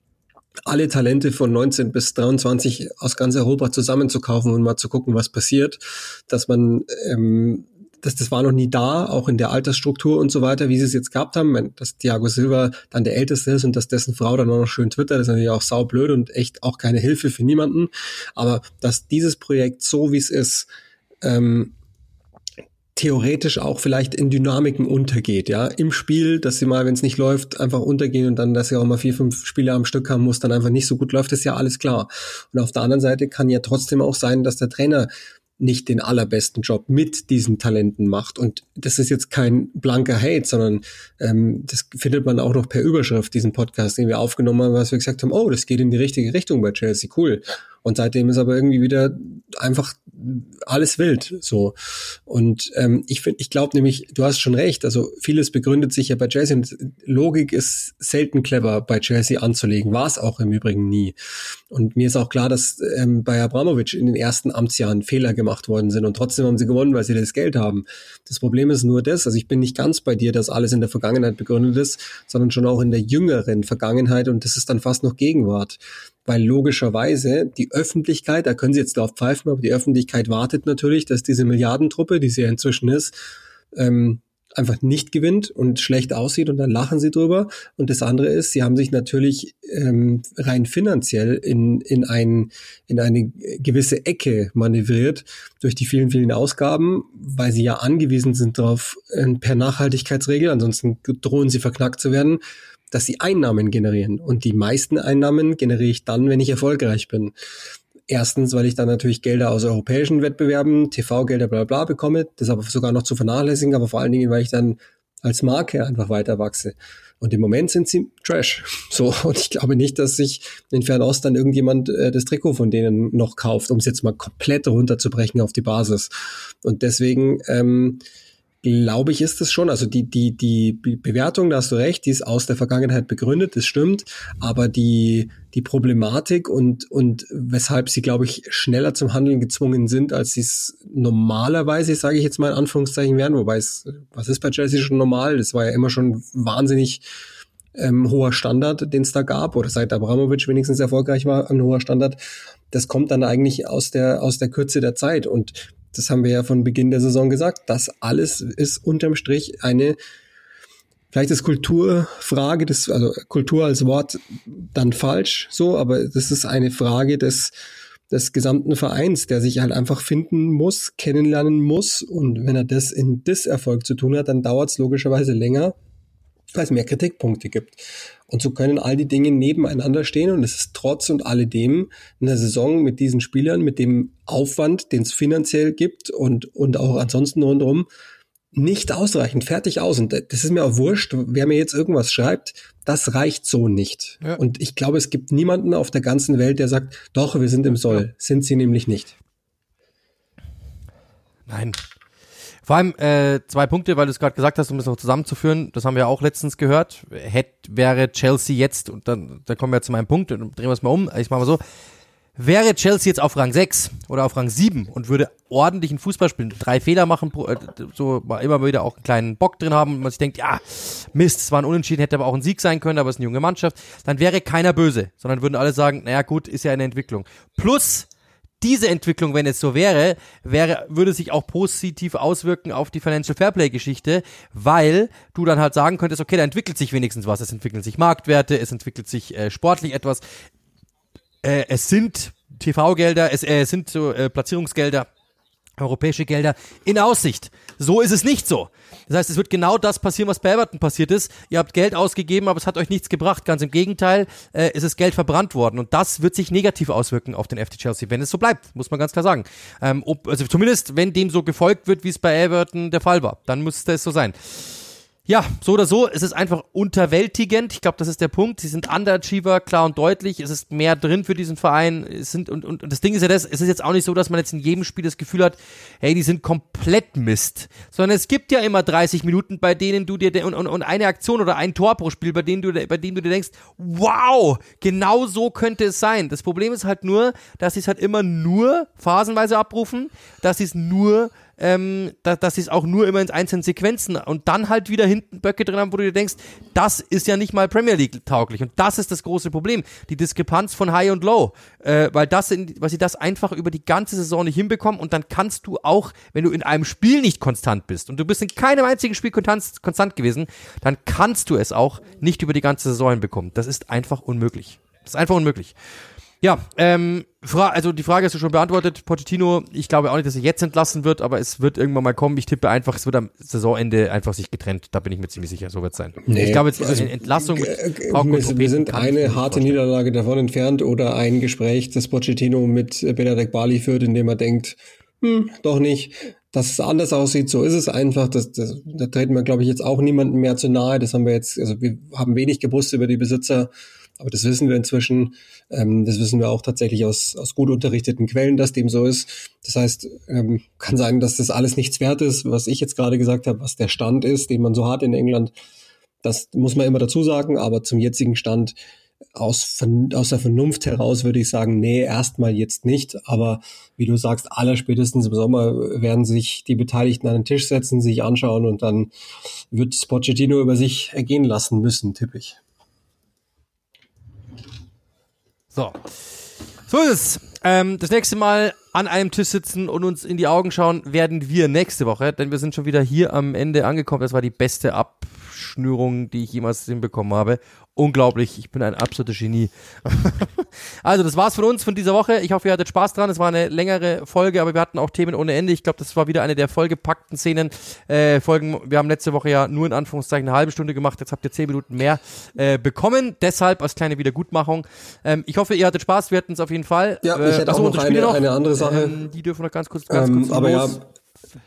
alle Talente von 19 bis 23 aus ganz Europa zusammenzukaufen und mal zu gucken, was passiert, dass man ähm, das, das war noch nie da, auch in der Altersstruktur und so weiter, wie sie es jetzt gehabt haben. Dass Thiago Silva dann der Älteste ist und dass dessen Frau dann auch noch schön twittert, ist natürlich auch saublöd und echt auch keine Hilfe für niemanden. Aber dass dieses Projekt so, wie es ist, ähm, theoretisch auch vielleicht in Dynamiken untergeht, ja, im Spiel, dass sie mal, wenn es nicht läuft, einfach untergehen und dann, dass sie auch mal vier, fünf Spiele am Stück haben muss, dann einfach nicht so gut läuft, ist ja alles klar. Und auf der anderen Seite kann ja trotzdem auch sein, dass der Trainer nicht den allerbesten Job mit diesen Talenten macht. Und das ist jetzt kein blanker Hate, sondern ähm, das findet man auch noch per Überschrift, diesen Podcast, den wir aufgenommen haben, was wir gesagt haben, oh, das geht in die richtige Richtung bei Chelsea, cool. Und seitdem ist aber irgendwie wieder einfach alles wild so. Und ähm, ich finde, ich glaube nämlich, du hast schon recht, also vieles begründet sich ja bei Chelsea und Logik ist selten clever bei Chelsea anzulegen, war es auch im Übrigen nie. Und mir ist auch klar, dass ähm, bei Abramovic in den ersten Amtsjahren Fehler gemacht worden sind und trotzdem haben sie gewonnen, weil sie das Geld haben. Das Problem ist nur das, also ich bin nicht ganz bei dir, dass alles in der Vergangenheit begründet ist, sondern schon auch in der jüngeren Vergangenheit und das ist dann fast noch Gegenwart weil logischerweise die Öffentlichkeit, da können Sie jetzt drauf pfeifen, aber die Öffentlichkeit wartet natürlich, dass diese Milliardentruppe, die sie ja inzwischen ist, ähm, einfach nicht gewinnt und schlecht aussieht und dann lachen sie drüber. Und das andere ist, sie haben sich natürlich ähm, rein finanziell in, in, ein, in eine gewisse Ecke manövriert durch die vielen, vielen Ausgaben, weil sie ja angewiesen sind darauf äh, per Nachhaltigkeitsregel, ansonsten drohen sie verknackt zu werden, dass sie Einnahmen generieren. Und die meisten Einnahmen generiere ich dann, wenn ich erfolgreich bin. Erstens, weil ich dann natürlich Gelder aus europäischen Wettbewerben, TV-Gelder, bla bla bekomme, das aber sogar noch zu vernachlässigen, aber vor allen Dingen, weil ich dann als Marke einfach weiter wachse. Und im Moment sind sie Trash. <laughs> So, und ich glaube nicht, dass sich in Fernost dann irgendjemand äh, das Trikot von denen noch kauft, um es jetzt mal komplett runterzubrechen auf die Basis. Und deswegen ähm, glaube ich, ist es schon. Also die, die, die Bewertung, da hast du recht, die ist aus der Vergangenheit begründet, das stimmt. Aber die, die Problematik und, und weshalb sie, glaube ich, schneller zum Handeln gezwungen sind, als sie es normalerweise, sage ich jetzt mal in Anführungszeichen, wären. Wobei es, was ist bei Chelsea schon normal? Das war ja immer schon wahnsinnig ähm, hoher Standard, den es da gab, oder seit Abramovic wenigstens erfolgreich war, ein hoher Standard. Das kommt dann eigentlich aus der, aus der Kürze der Zeit. Und das haben wir ja von Beginn der Saison gesagt, das alles ist unterm Strich eine, vielleicht ist Kulturfrage, das, also Kultur als Wort dann falsch, so, aber das ist eine Frage des, des gesamten Vereins, der sich halt einfach finden muss, kennenlernen muss. Und wenn er das in Disserfolg zu tun hat, dann dauert es logischerweise länger, weil es mehr Kritikpunkte gibt. Und so können all die Dinge nebeneinander stehen und es ist trotz und alledem eine Saison mit diesen Spielern, mit dem Aufwand, den es finanziell gibt und, und auch ansonsten rundherum, nicht ausreichend, fertig aus. Und das ist mir auch wurscht, wer mir jetzt irgendwas schreibt, das reicht so nicht. Ja. Und ich glaube, es gibt niemanden auf der ganzen Welt, der sagt, doch, wir sind im Soll. Sind sie nämlich nicht. Nein, vor allem äh, zwei Punkte, weil du es gerade gesagt hast, um es noch zusammenzuführen, das haben wir auch letztens gehört. Hätte, wäre Chelsea jetzt, und dann, dann kommen wir zu meinem Punkt, und drehen wir es mal um, ich mache mal so, wäre Chelsea jetzt auf Rang 6 oder auf Rang 7 und würde ordentlichen Fußball spielen, drei Fehler machen, äh, so immer wieder auch einen kleinen Bock drin haben und man sich denkt, ja, Mist, es war ein Unentschieden, hätte aber auch ein Sieg sein können, aber es ist eine junge Mannschaft, dann wäre keiner böse, sondern würden alle sagen, naja gut, ist ja eine Entwicklung. Plus, diese Entwicklung, wenn es so wäre, wäre, würde sich auch positiv auswirken auf die Financial Fairplay Geschichte, weil du dann halt sagen könntest, okay, da entwickelt sich wenigstens was. Es entwickeln sich Marktwerte, es entwickelt sich äh, sportlich etwas. Äh, es sind TV-Gelder, es äh, sind so äh, Platzierungsgelder europäische Gelder in Aussicht. So ist es nicht so. Das heißt, es wird genau das passieren, was bei Everton passiert ist. Ihr habt Geld ausgegeben, aber es hat euch nichts gebracht. Ganz im Gegenteil, äh, ist es Geld verbrannt worden. Und das wird sich negativ auswirken auf den FC Chelsea, wenn es so bleibt, muss man ganz klar sagen. Ähm, ob, also zumindest, wenn dem so gefolgt wird, wie es bei Everton der Fall war, dann müsste es so sein. Ja, so oder so, es ist einfach unterwältigend. Ich glaube, das ist der Punkt. Sie sind Underachiever, klar und deutlich. Es ist mehr drin für diesen Verein. Es sind, und, und, und das Ding ist ja das, es ist jetzt auch nicht so, dass man jetzt in jedem Spiel das Gefühl hat, hey, die sind komplett Mist. Sondern es gibt ja immer 30 Minuten, bei denen du dir, und, und, und eine Aktion oder ein Tor pro Spiel, bei denen du, bei denen du dir denkst, wow, genau so könnte es sein. Das Problem ist halt nur, dass sie es halt immer nur phasenweise abrufen, dass sie es nur ähm, da, dass sie es auch nur immer in einzelnen Sequenzen und dann halt wieder hinten Böcke drin haben, wo du dir denkst, das ist ja nicht mal Premier League tauglich. Und das ist das große Problem. Die Diskrepanz von High und Low. Äh, weil das, in, weil sie das einfach über die ganze Saison nicht hinbekommen und dann kannst du auch, wenn du in einem Spiel nicht konstant bist und du bist in keinem einzigen Spiel konstant, konstant gewesen, dann kannst du es auch nicht über die ganze Saison hinbekommen. Das ist einfach unmöglich. Das ist einfach unmöglich. Ja, ähm, Fra also die Frage hast du schon beantwortet. Pochettino, ich glaube auch nicht, dass er jetzt entlassen wird, aber es wird irgendwann mal kommen. Ich tippe einfach, es wird am Saisonende einfach sich getrennt. Da bin ich mir ziemlich sicher, so wird es sein. Nee, ich glaube jetzt also, eine Entlassung mit Pauken wir, wir sind eine harte Niederlage davon entfernt oder ein Gespräch, das Pochettino mit Benedek Bali führt, in dem er denkt, hm, doch nicht. Dass es anders aussieht, so ist es einfach. Das, das, da treten wir, glaube ich, jetzt auch niemandem mehr zu nahe. Das haben wir jetzt, also wir haben wenig gewusst über die Besitzer Aber das wissen wir inzwischen. Ähm, das wissen wir auch tatsächlich aus, aus gut unterrichteten Quellen, dass dem so ist. Das heißt, ähm, kann sein, dass das alles nichts wert ist, was ich jetzt gerade gesagt habe, was der Stand ist, den man so hat in England. Das muss man immer dazu sagen, aber zum jetzigen Stand aus, aus der Vernunft heraus würde ich sagen, nee, erstmal jetzt nicht. Aber wie du sagst, allerspätestens im Sommer werden sich die Beteiligten an den Tisch setzen, sich anschauen und dann wird Pochettino über sich ergehen lassen müssen, tippe ich. So. So ist es. Ähm, das nächste Mal an einem Tisch sitzen und uns in die Augen schauen werden wir nächste Woche, denn wir sind schon wieder hier am Ende angekommen. Das war die beste Abschnürung, die ich jemals hinbekommen habe unglaublich. Ich bin ein absoluter Genie. <laughs> also, das war's von uns von dieser Woche. Ich hoffe, ihr hattet Spaß dran. Es war eine längere Folge, aber wir hatten auch Themen ohne Ende. Ich glaube, das war wieder eine der vollgepackten Szenen. Äh, Folgen. Wir haben letzte Woche ja nur in Anführungszeichen eine halbe Stunde gemacht. Jetzt habt ihr zehn Minuten mehr äh, bekommen. Deshalb als kleine Wiedergutmachung. Ähm, ich hoffe, ihr hattet Spaß. Wir hatten es auf jeden Fall. Ja, ich hätte äh, auch noch eine, noch eine, andere Sache. Ähm, die dürfen noch ganz kurz, ganz ähm, kurz aber los. ja,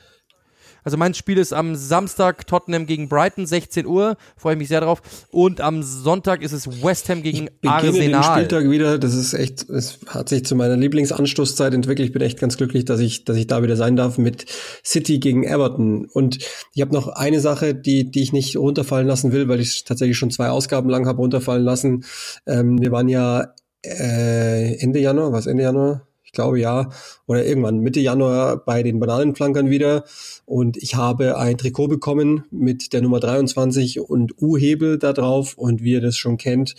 also mein Spiel ist am Samstag Tottenham gegen Brighton, 16 Uhr. Freue ich mich sehr drauf. Und am Sonntag ist es West Ham gegen ich Arsenal. den Spieltag wieder. Das ist echt, es hat sich zu meiner Lieblingsanstoßzeit entwickelt. Ich bin echt ganz glücklich, dass ich, dass ich da wieder sein darf mit City gegen Everton. Und ich habe noch eine Sache, die, die ich nicht runterfallen lassen will, weil ich tatsächlich schon zwei Ausgaben lang habe runterfallen lassen. Ähm, wir waren ja äh, Ende Januar, was Ende Januar? Ich glaube ja, oder irgendwann Mitte Januar bei den Bananenflankern wieder. Und ich habe ein Trikot bekommen mit der Nummer 23 und U-Hebel da drauf. Und wie ihr das schon kennt,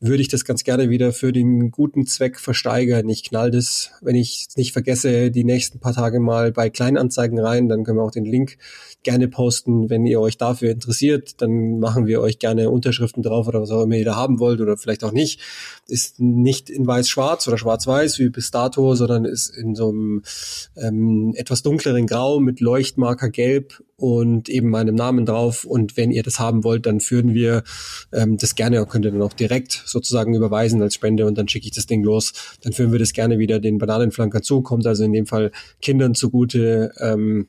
würde ich das ganz gerne wieder für den guten Zweck versteigern. Ich knall das, wenn ich es nicht vergesse, die nächsten paar Tage mal bei Kleinanzeigen rein. Dann können wir auch den Link gerne posten, wenn ihr euch dafür interessiert. Dann machen wir euch gerne Unterschriften drauf oder was auch immer ihr da haben wollt oder vielleicht auch nicht. Ist nicht in weiß-schwarz oder schwarz-weiß wie bis dato, sondern ist in so einem ähm, etwas dunkleren Grau mit Leuchtmarker Gelb und eben meinem Namen drauf. Und wenn ihr das haben wollt, dann führen wir ähm, das gerne, könnt ihr dann auch direkt sozusagen überweisen als Spende und dann schicke ich das Ding los. Dann führen wir das gerne wieder den Bananenflanker zu, kommt also in dem Fall Kindern zugute. Ähm,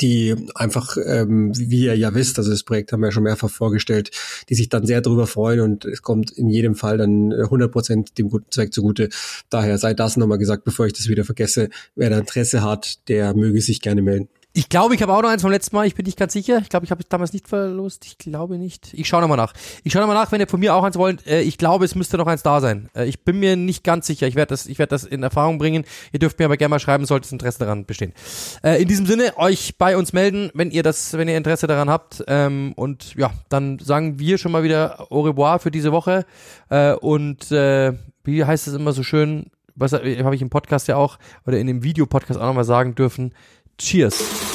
die einfach, ähm, wie ihr ja wisst, also das Projekt haben wir ja schon mehrfach vorgestellt, die sich dann sehr darüber freuen und es kommt in jedem Fall dann 100 Prozent dem guten Zweck zugute. Daher sei das nochmal gesagt, bevor ich das wieder vergesse. Wer da Interesse hat, der möge sich gerne melden. Ich glaube, ich habe auch noch eins vom letzten Mal. Ich bin nicht ganz sicher. Ich glaube, ich habe es damals nicht verlost. Ich glaube nicht. Ich schaue nochmal nach. Ich schaue nochmal nach, wenn ihr von mir auch eins wollt. Äh, ich glaube, es müsste noch eins da sein. Äh, ich bin mir nicht ganz sicher. Ich werde das, ich werde das in Erfahrung bringen. Ihr dürft mir aber gerne mal schreiben, sollte Interesse daran bestehen. Äh, in diesem Sinne, euch bei uns melden, wenn ihr das, wenn ihr Interesse daran habt. Ähm, und ja, dann sagen wir schon mal wieder au revoir für diese Woche. Und wie heißt es immer so schön? Was habe ich im Podcast ja auch oder in dem Videopodcast auch nochmal sagen dürfen? Cheers.